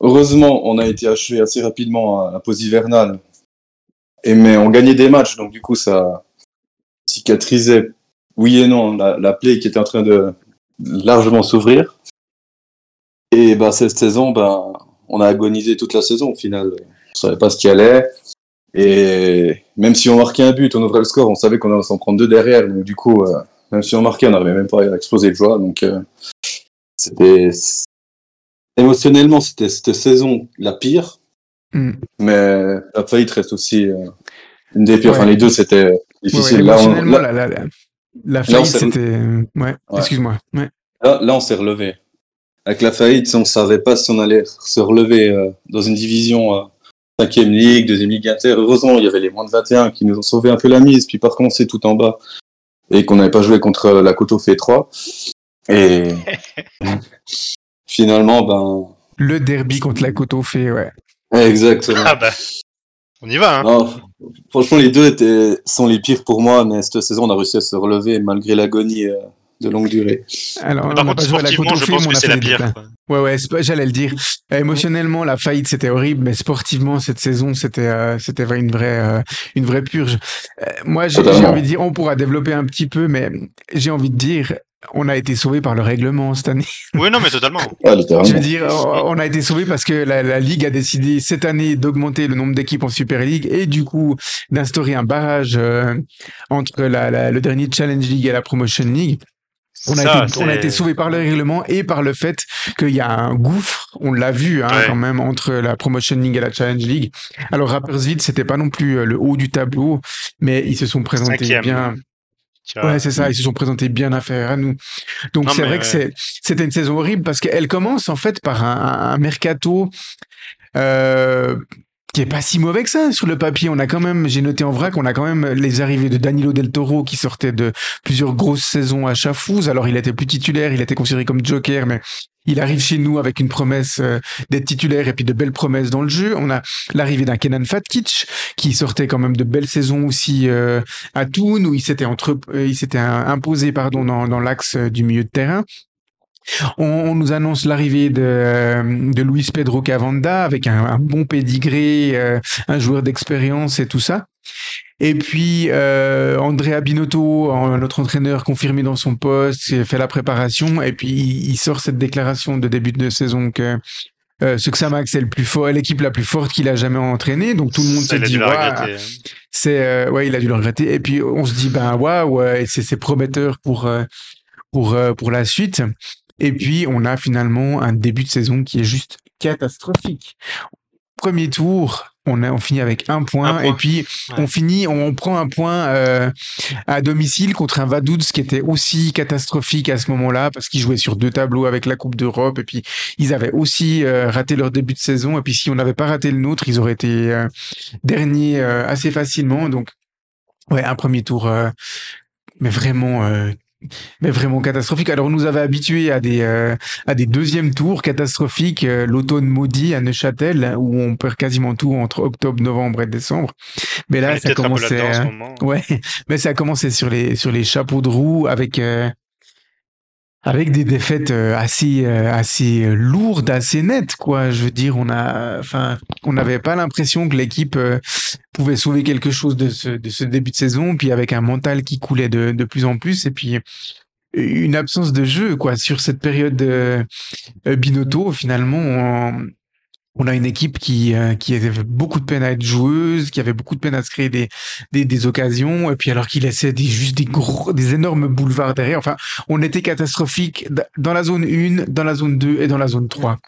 Heureusement, on a été achevé assez rapidement à la pause hivernale. Et, mais on gagnait des matchs, donc du coup, ça cicatrisait, oui et non, la, la plaie qui était en train de largement s'ouvrir. Et ben, cette saison, ben, on a agonisé toute la saison au final. On savait pas ce qui allait. Et même si on marquait un but, on ouvrait le score, on savait qu'on allait s'en prendre deux derrière. Donc du coup, euh, même si on marquait, on n'arrivait même pas à exploser de joie. Donc euh, c'était émotionnellement, c'était cette saison la pire. Mm. Mais la faillite reste aussi euh, une des pires. Ouais. Enfin, les deux, c'était Ouais, ouais, difficile. là, on, là, la, la, la, la on faillite, c'était... Ouais, excuse-moi. Ouais. là, là, on s'est relevé. Avec la faillite, on savait pas si on allait se relever dans une division 5e ligue, deuxième ligue inter. Heureusement, il y avait les moins de 21 qui nous ont sauvé un peu la mise, puis pas recommencer tout en bas et qu'on n'avait pas joué contre la Coto fait 3. Et finalement, ben, Le derby contre la Coto fait, ouais. exactement. Ah bah, on y va. Hein. Non, franchement, les deux étaient, sont les pires pour moi, mais cette saison, on a réussi à se relever malgré l'agonie euh, de longue durée. Alors, on Par n'a contre, pas joué à la je pense mais on que a c'est la pire. Ouais, ouais, j'allais le dire. Euh, émotionnellement, la faillite, c'était horrible, mais sportivement, cette saison, c'était, euh, c'était une vraie, euh, une vraie purge. Euh, moi, j'ai, envie de dire, on pourra développer un petit peu, mais j'ai envie de dire, on a été sauvé par le règlement cette année. Oui, non, mais totalement. Ouais. Je veux dire, on a été sauvé parce que la, la Ligue a décidé cette année d'augmenter le nombre d'équipes en Super League et du coup d'instaurer un barrage euh, entre la, la- le dernier Challenge League et la Promotion League. On a, Ça, été, on a été sauvé par le règlement et par le fait qu'il y a un gouffre, on l'a vu hein, Ouais. quand même, entre la Promotion League et la Challenge League. Alors Rapperswil, c'était pas non plus euh, le haut du tableau, mais ils se sont présentés Cinquième. bien. Ouais, c'est ça, ils se sont présentés bien inférieurs à nous. Donc c'est vrai que ouais. c'est c'était une saison horrible parce qu'elle commence en fait par un, un- un mercato euh, qui est pas si mauvais que ça sur le papier. On a quand même, j'ai noté en vrac, on a quand même les arrivées de Danilo Del Toro qui sortait de plusieurs grosses saisons à Chafouz. Alors il était plus titulaire, il était considéré comme joker, mais il arrive chez nous avec une promesse euh, d'être titulaire et puis de belles promesses dans le jeu. On a l'arrivée d'un Kenan Fatkic qui sortait quand même de belles saisons aussi euh, à Thun où il s'était euh, imposé pardon dans, l'axe du milieu de terrain. On, on nous annonce l'arrivée de, de Luis Pedro Cavanda avec un, un bon pédigré, euh, un joueur d'expérience et tout ça. Et puis euh, Andrea Binotto, notre entraîneur confirmé dans son poste, fait la préparation et puis il, il sort cette déclaration de début de saison que euh, ce que Samax est le plus fort, l'équipe la plus forte qu'il a jamais entraînée. Donc tout le monde Ça, se il a dit Ouah, regretter. c'est euh, ouais, il a dû le regretter. Et puis on se dit ben waouh, ouais, c'est c'est prometteur pour euh, pour euh, pour la suite. Et puis on a finalement un début de saison qui est juste catastrophique. Premier tour, on a on finit avec un point, Un point. et puis Ouais. on finit, on, on prend un point euh, à domicile contre un Vaduz qui était aussi catastrophique à ce moment-là parce qu'ils jouaient sur deux tableaux avec la Coupe d'Europe et puis ils avaient aussi euh, raté leur début de saison et puis si on n'avait pas raté le nôtre, ils auraient été euh, derniers euh, assez facilement. Donc ouais, un premier tour, euh, mais vraiment. Mais vraiment catastrophique. Alors, on nous avait habitués à des euh, à des deuxièmes tours catastrophiques, euh, l'automne maudit à Neuchâtel, où on perd quasiment tout entre octobre, novembre et décembre. Mais là, ça commençait. euh, moment. Ouais, mais ça a commencé sur les sur les chapeaux de roue avec euh, avec des défaites euh, assez euh, assez euh, lourdes, assez nettes quoi. Je veux dire, on a enfin on n'avait pas l'impression que l'équipe pouvait sauver quelque chose de ce de ce début de saison, puis avec un mental qui coulait de de plus en plus et puis une absence de jeu quoi sur cette période Binotto finalement on a une équipe qui euh, qui avait beaucoup de peine à être joueuse, qui avait beaucoup de peine à se créer des des, des occasions et puis alors qu'il laissait des, juste des gros des énormes boulevards derrière. Enfin, on était catastrophique dans la zone 1, dans la zone 2 et dans la zone 3.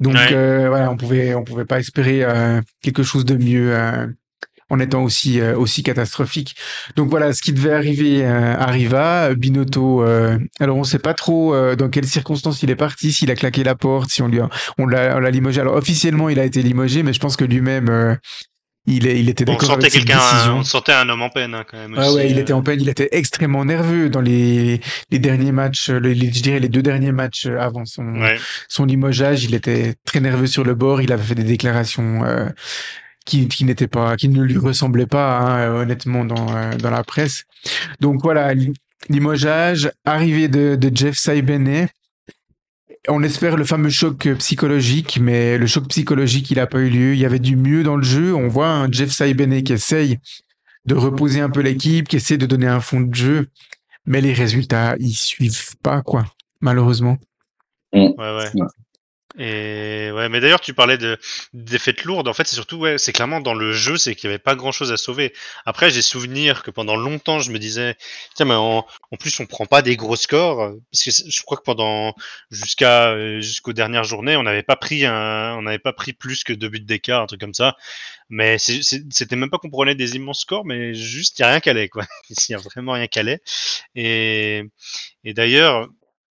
Donc Ouais. euh, voilà, on pouvait on pouvait pas espérer euh, quelque chose de mieux en étant aussi euh, aussi catastrophique. Donc voilà, ce qui devait arriver euh, arriva. Binotto, euh, alors on sait pas trop euh, dans quelles circonstances il est parti, s'il a claqué la porte, si on lui a, on l'a limogé. Alors officiellement il a été limogé, mais je pense que lui-même euh, il est il était d'accord avec cette décision. on sentait un homme en peine hein, quand même. Ah aussi, ouais, il était en peine, il était extrêmement nerveux dans les, les derniers matchs, les, les- je dirais les deux derniers matchs avant son, Ouais. son limogeage. Il était très nerveux sur le bord, il avait fait des déclarations euh, qui, qui n'étaient pas, qui ne lui ressemblaient pas, hein, euh, honnêtement, dans, euh, dans la presse. Donc voilà, li- limogeage, arrivée de, de Jeff Saibene. On espère le fameux choc psychologique, mais le choc psychologique, il n'a pas eu lieu. Il y avait du mieux dans le jeu. On voit un Jeff Saibene qui essaye de reposer un peu l'équipe, qui essaie de donner un fond de jeu, mais les résultats, ils suivent pas, quoi, malheureusement. Ouais, ouais. Et ouais, mais d'ailleurs, tu parlais de défaites lourdes. En fait, c'est surtout, ouais, c'est clairement dans le jeu, c'est qu'il n'y avait pas grand chose à sauver. Après, j'ai souvenir que pendant longtemps, je me disais, tiens, mais en, plus, on prend pas des gros scores. Parce que je crois que pendant, jusqu'à, euh, jusqu'aux dernières journées, on n'avait pas pris un, on n'avait pas pris plus que deux buts d'écart, un truc comme ça. Mais c'était même pas qu'on prenait des immenses scores, mais juste, il n'y a rien qui allait, quoi. Il y a vraiment rien qui allait. Et, et d'ailleurs,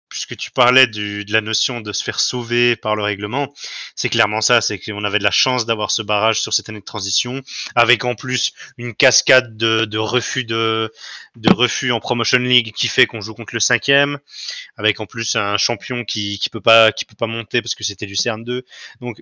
puisque tu parlais du, de la notion de se faire sauver par le règlement, c'est clairement ça, c'est qu'on avait de la chance d'avoir ce barrage sur cette année de transition, avec en plus une cascade de, de refus de, de refus en promotion league qui fait qu'on joue contre le cinquième, avec en plus un champion qui qui peut pas qui peut pas monter parce que c'était du CERN 2. Donc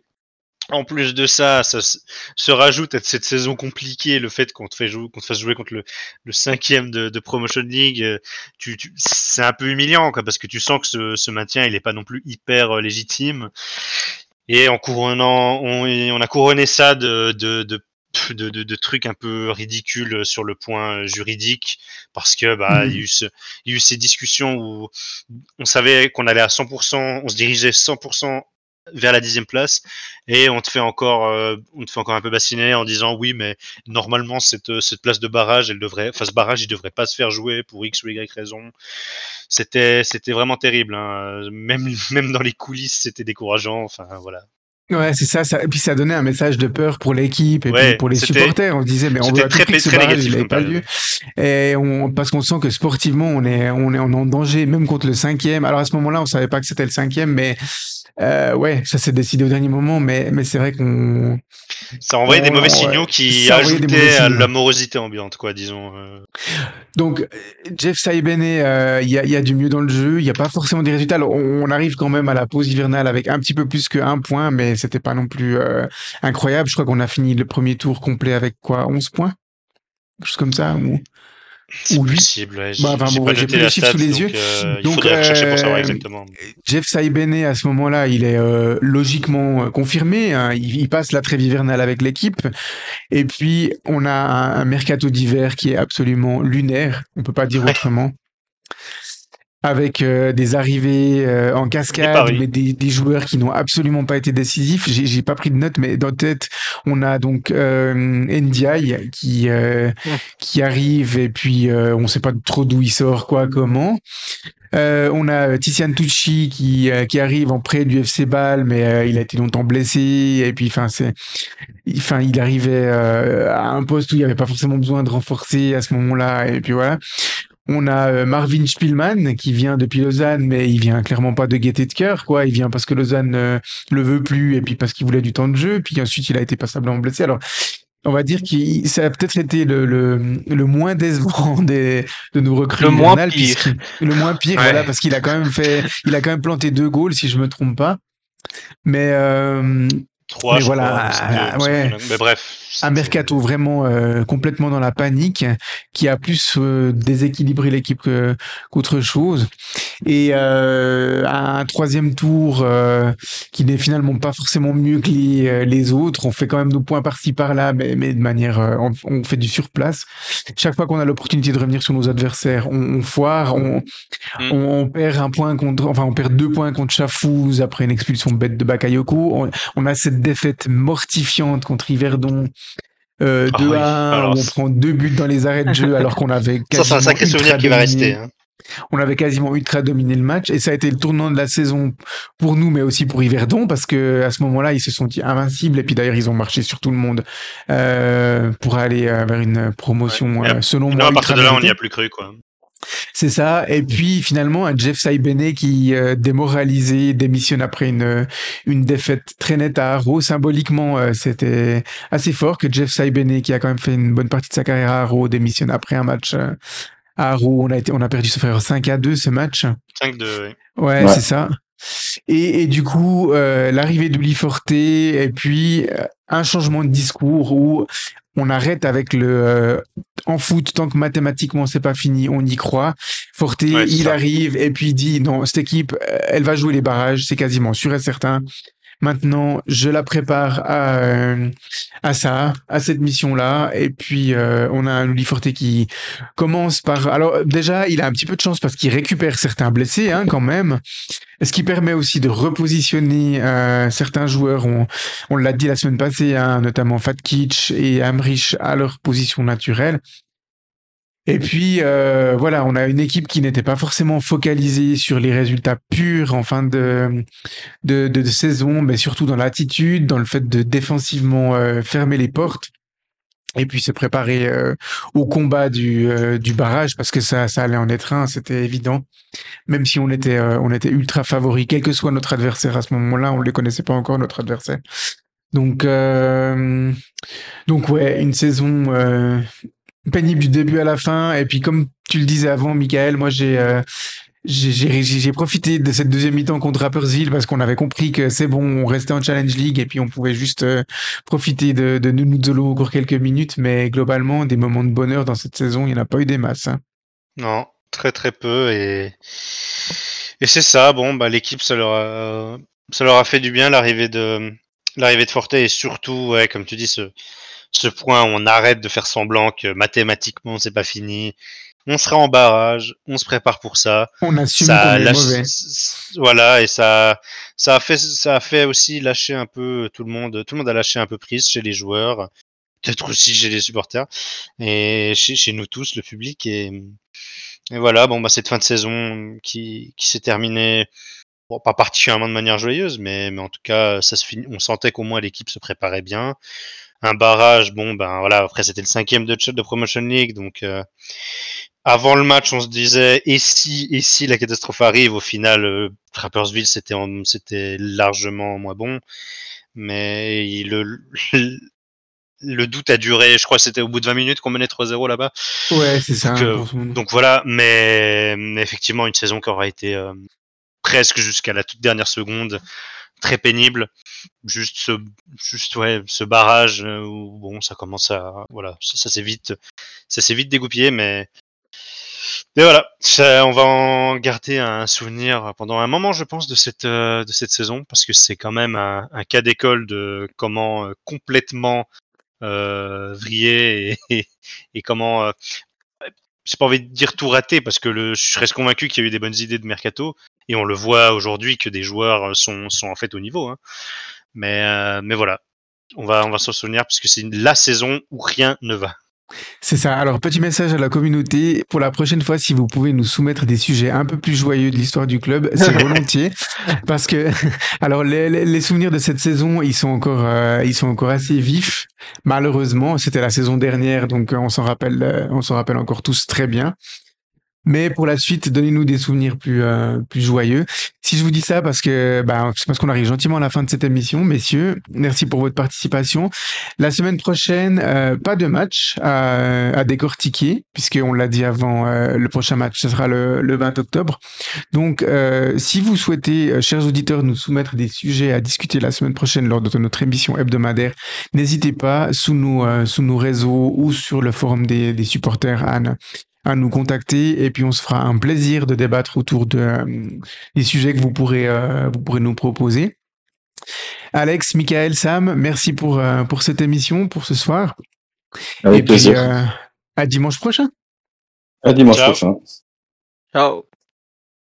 en plus de ça, ça se rajoute à cette saison compliquée le fait qu'on te, fait jouer, qu'on te fasse jouer contre le, le cinquième de, de Promotion League. euh, Tu, tu, c'est un peu humiliant, quoi, parce que tu sens que ce, ce maintien, il est pas non plus hyper euh, légitime. Et en couronnant, on, a couronné ça de, de, de de, de, de, trucs un peu ridicules sur le point juridique parce que bah, mmh. il, y a eu ce, il y a eu ces discussions où on savait qu'on allait à 100%, on se dirigeait 100% vers la dixième place et on te fait encore euh, on te fait encore un peu bassiner en disant oui mais normalement cette, cette place de barrage elle devrait enfin ce barrage il devrait pas se faire jouer pour x ou y raison. C'était c'était vraiment terrible hein. même même dans les coulisses c'était décourageant. Enfin voilà Ouais, c'est ça, ça, Et puis ça donnait un message de peur pour l'équipe et puis pour les supporters. On se disait, mais on tout prix que ce barrage n'ait pas lieu. Et on, parce qu'on sent que sportivement, on est, on est en danger, même contre le cinquième. Alors à ce moment-là, on savait pas que c'était le cinquième, mais euh, ouais, ça s'est décidé au dernier moment, mais, mais c'est vrai qu'on. Ça envoyait des mauvais signaux qui ajoutaient à la morosité ambiante, quoi, disons. Euh. Donc, Jeff Saibene, euh, il y, a, y, a, du mieux dans le jeu, il n'y a pas forcément des résultats. on, arrive quand même à la pause hivernale avec un petit peu plus qu'un point, mais c'était pas non plus euh, incroyable. Je crois qu'on a fini le premier tour complet avec quoi 11 points? Quelque chose comme ça ou... C'est possible, ouais. Bah, enfin, bon, j'ai pris les chiffres sous les yeux. Euh, donc, il euh, pour savoir exactement. Jeff Saibene, à ce moment-là, il est euh, logiquement euh, confirmé. Hein. Il, il, passe la trêve hivernale avec l'équipe. Et puis, on a un, un mercato d'hiver qui est absolument lunaire. On peut pas dire ouais. autrement avec euh, des arrivées euh, en cascade, mais des, des, joueurs qui n'ont absolument pas été décisifs. J'ai pas pris de notes, mais dans tête, on a donc euh, Ndiaye qui euh, qui arrive et puis euh, on sait pas trop d'où il sort, quoi, comment. on a Tizian Tucci qui qui arrive en prêt du FC Bâle, mais il a été longtemps blessé et puis enfin c'est enfin il arrivait à un poste où il n'y avait pas forcément besoin de renforcer à ce moment-là et puis voilà on a euh, Marvin Spielmann qui vient depuis Lausanne, mais il vient clairement pas de gaieté de cœur, quoi. Il vient parce que Lausanne euh, le veut plus et puis parce qu'il voulait du temps de jeu. Puis ensuite, il a été passablement blessé. Alors, on va dire que ça a peut-être été le, le, le, moins décevant des, de nos recrues. Le moins pire. Le moins pire, voilà, parce qu'il a quand même fait, il a quand même planté deux goals, si je me trompe pas. Mais, euh, Trois, mais voilà, crois, ouais. Mais bref. Un mercato vraiment euh, complètement dans la panique, qui a plus euh, déséquilibré l'équipe qu'autre chose. Et euh, un troisième tour euh, qui n'est finalement pas forcément mieux que les, euh, les, autres. On fait quand même nos points par-ci par-là, mais, mais de manière, on, on, fait du surplace. Chaque fois qu'on a l'opportunité de revenir sur nos adversaires, on, on foire, on, mm. on, perd un point contre, enfin on perd deux points contre Chafouz après une expulsion bête de Bakayoko. On, a cette défaite mortifiante contre Yverdon euh, 2 oui. à 1, on prend deux buts dans les arrêts de jeu alors qu'on avait Ça, c'est un sacré souvenir qui va rester. Hein. On avait quasiment ultra dominé le match et ça a été le tournant de la saison pour nous, mais aussi pour Yverdon parce que à ce moment-là, ils se sont dit invincibles et puis d'ailleurs, ils ont marché sur tout le monde euh, pour aller euh, vers une promotion ouais. euh, selon moi. Non, à partir de là, on n'y a plus cru, quoi. C'est ça. Et puis finalement, un Jeff Saibene qui euh, démoralisé démissionne après une une défaite très nette à Arrow. Symboliquement, euh, c'était assez fort que Jeff Saibene, qui a quand même fait une bonne partie de sa carrière à Arrow, démissionne après un match euh, à Arrow. On a été, on a perdu ce frère 5 à 2 ce match. 5 2 oui. Ouais, ouais. c'est ça. Et, et, du coup, euh, l'arrivée d'Uli Forte et puis euh, un changement de discours où on arrête avec le euh, en foot tant que mathématiquement c'est pas fini, on y croit. Forte, ouais, il ça. arrive et puis il dit non, cette équipe, elle va jouer les barrages, c'est quasiment sûr et certain. Maintenant, je la prépare à, euh, à ça, à cette mission-là. Et puis, euh, on a un Forte qui commence par... Alors, déjà, il a un petit peu de chance parce qu'il récupère certains blessés, hein, quand même. Ce qui permet aussi de repositionner euh, certains joueurs. On, on l'a dit la semaine passée, hein, notamment Fatkic et Amrich à leur position naturelle. Et puis euh, voilà, on a une équipe qui n'était pas forcément focalisée sur les résultats purs en fin de de, de, saison, mais surtout dans l'attitude, dans le fait de défensivement euh, fermer les portes et puis se préparer euh, au combat du, euh, du barrage parce que ça, ça allait en être un, c'était évident. Même si on était, euh, on était ultra favori, quel que soit notre adversaire à ce moment-là, on ne les connaissait pas encore notre adversaire. Donc, euh, donc ouais, une saison euh, pénible du début à la fin. Et puis comme tu le disais avant, Michael, moi j'ai euh, j'ai profité de cette deuxième mi-temps contre Rappersville parce qu'on avait compris que c'est bon, on restait en Challenge League et puis on pouvait juste euh, profiter de, de Nunuzolo encore quelques minutes. Mais globalement, des moments de bonheur dans cette saison, il n'y en a pas eu des masses. Hein. Non, très très peu. Et, et c'est ça, bon, bah, l'équipe, ça, leur a... ça leur a fait du bien l'arrivée de, l'arrivée de Forte et surtout, comme tu dis, ce, ce point, on arrête de faire semblant que mathématiquement c'est pas fini. On sera en barrage, on se prépare pour ça. On assume ça est lâche- mauvais. voilà et ça ça a fait ça a fait aussi lâcher un peu tout le monde tout le monde a lâché un peu prise chez les joueurs peut-être aussi chez les supporters et chez, chez nous tous le public et, et voilà bon bah cette fin de saison qui qui s'est terminée bon, pas particulièrement de manière joyeuse mais mais en tout cas ça se finit on sentait qu'au moins l'équipe se préparait bien un barrage bon ben voilà après c'était le cinquième de, de promotion league donc euh, avant le match, on se disait et si et si la catastrophe arrive, au final, euh, Trappersville c'était c'était largement moins bon, mais il- le, le doute a duré. Je crois que c'était au bout de 20 minutes qu'on menait 3-0 là-bas. Ouais, c'est ça. Donc, euh. Donc voilà, mais, mais effectivement une saison qui aura été euh, presque jusqu'à la toute dernière seconde très pénible. Juste ce, juste ouais, ce barrage euh, où bon, ça commence à voilà, ça, ça s'est vite, vite dégoupillé, mais mais voilà, on va en garder un souvenir pendant un moment, je pense, de cette euh, de cette saison parce que c'est quand même un, cas d'école de comment euh, complètement euh, vriller et, et, et comment j'ai pas envie de dire tout rater parce que le, je reste convaincu qu'il y a eu des bonnes idées de mercato et on le voit aujourd'hui que des joueurs sont, sont en fait au niveau. Hein. Mais, euh, mais voilà, on va, on va s'en souvenir parce que c'est la saison où rien ne va. C'est ça. Alors, petit message à la communauté. Pour la prochaine fois, si vous pouvez nous soumettre des sujets un peu plus joyeux de l'histoire du club, c'est volontiers. Parce que, alors, les, les- les souvenirs de cette saison, ils sont encore, euh, ils sont encore assez vifs. Malheureusement, c'était la saison dernière, donc euh, on s'en rappelle, euh, on s'en rappelle encore tous très bien. Mais pour la suite, donnez-nous des souvenirs plus, euh, plus joyeux. Si je vous dis ça, parce que, bah, c'est parce qu'on arrive gentiment à la fin de cette émission, messieurs. Merci pour votre participation. La semaine prochaine, euh, pas de match à, à décortiquer, puisqu'on l'a dit avant, euh, le prochain match, ce sera le, le 20 octobre. Donc, euh, si vous souhaitez, euh, chers auditeurs, nous soumettre des sujets à discuter la semaine prochaine lors de notre émission hebdomadaire, n'hésitez pas sous nos, euh, sous nos réseaux ou sur le forum des, des supporters à, ne- à nous contacter et puis on se fera un plaisir de débattre autour de, euh, des sujets que vous pourrez, euh, vous pourrez nous proposer. Alex, Michael, Sam, merci pour, euh, pour cette émission, pour ce soir. Avec et plaisir. puis, euh, à dimanche prochain. À dimanche Ciao. prochain. Ciao.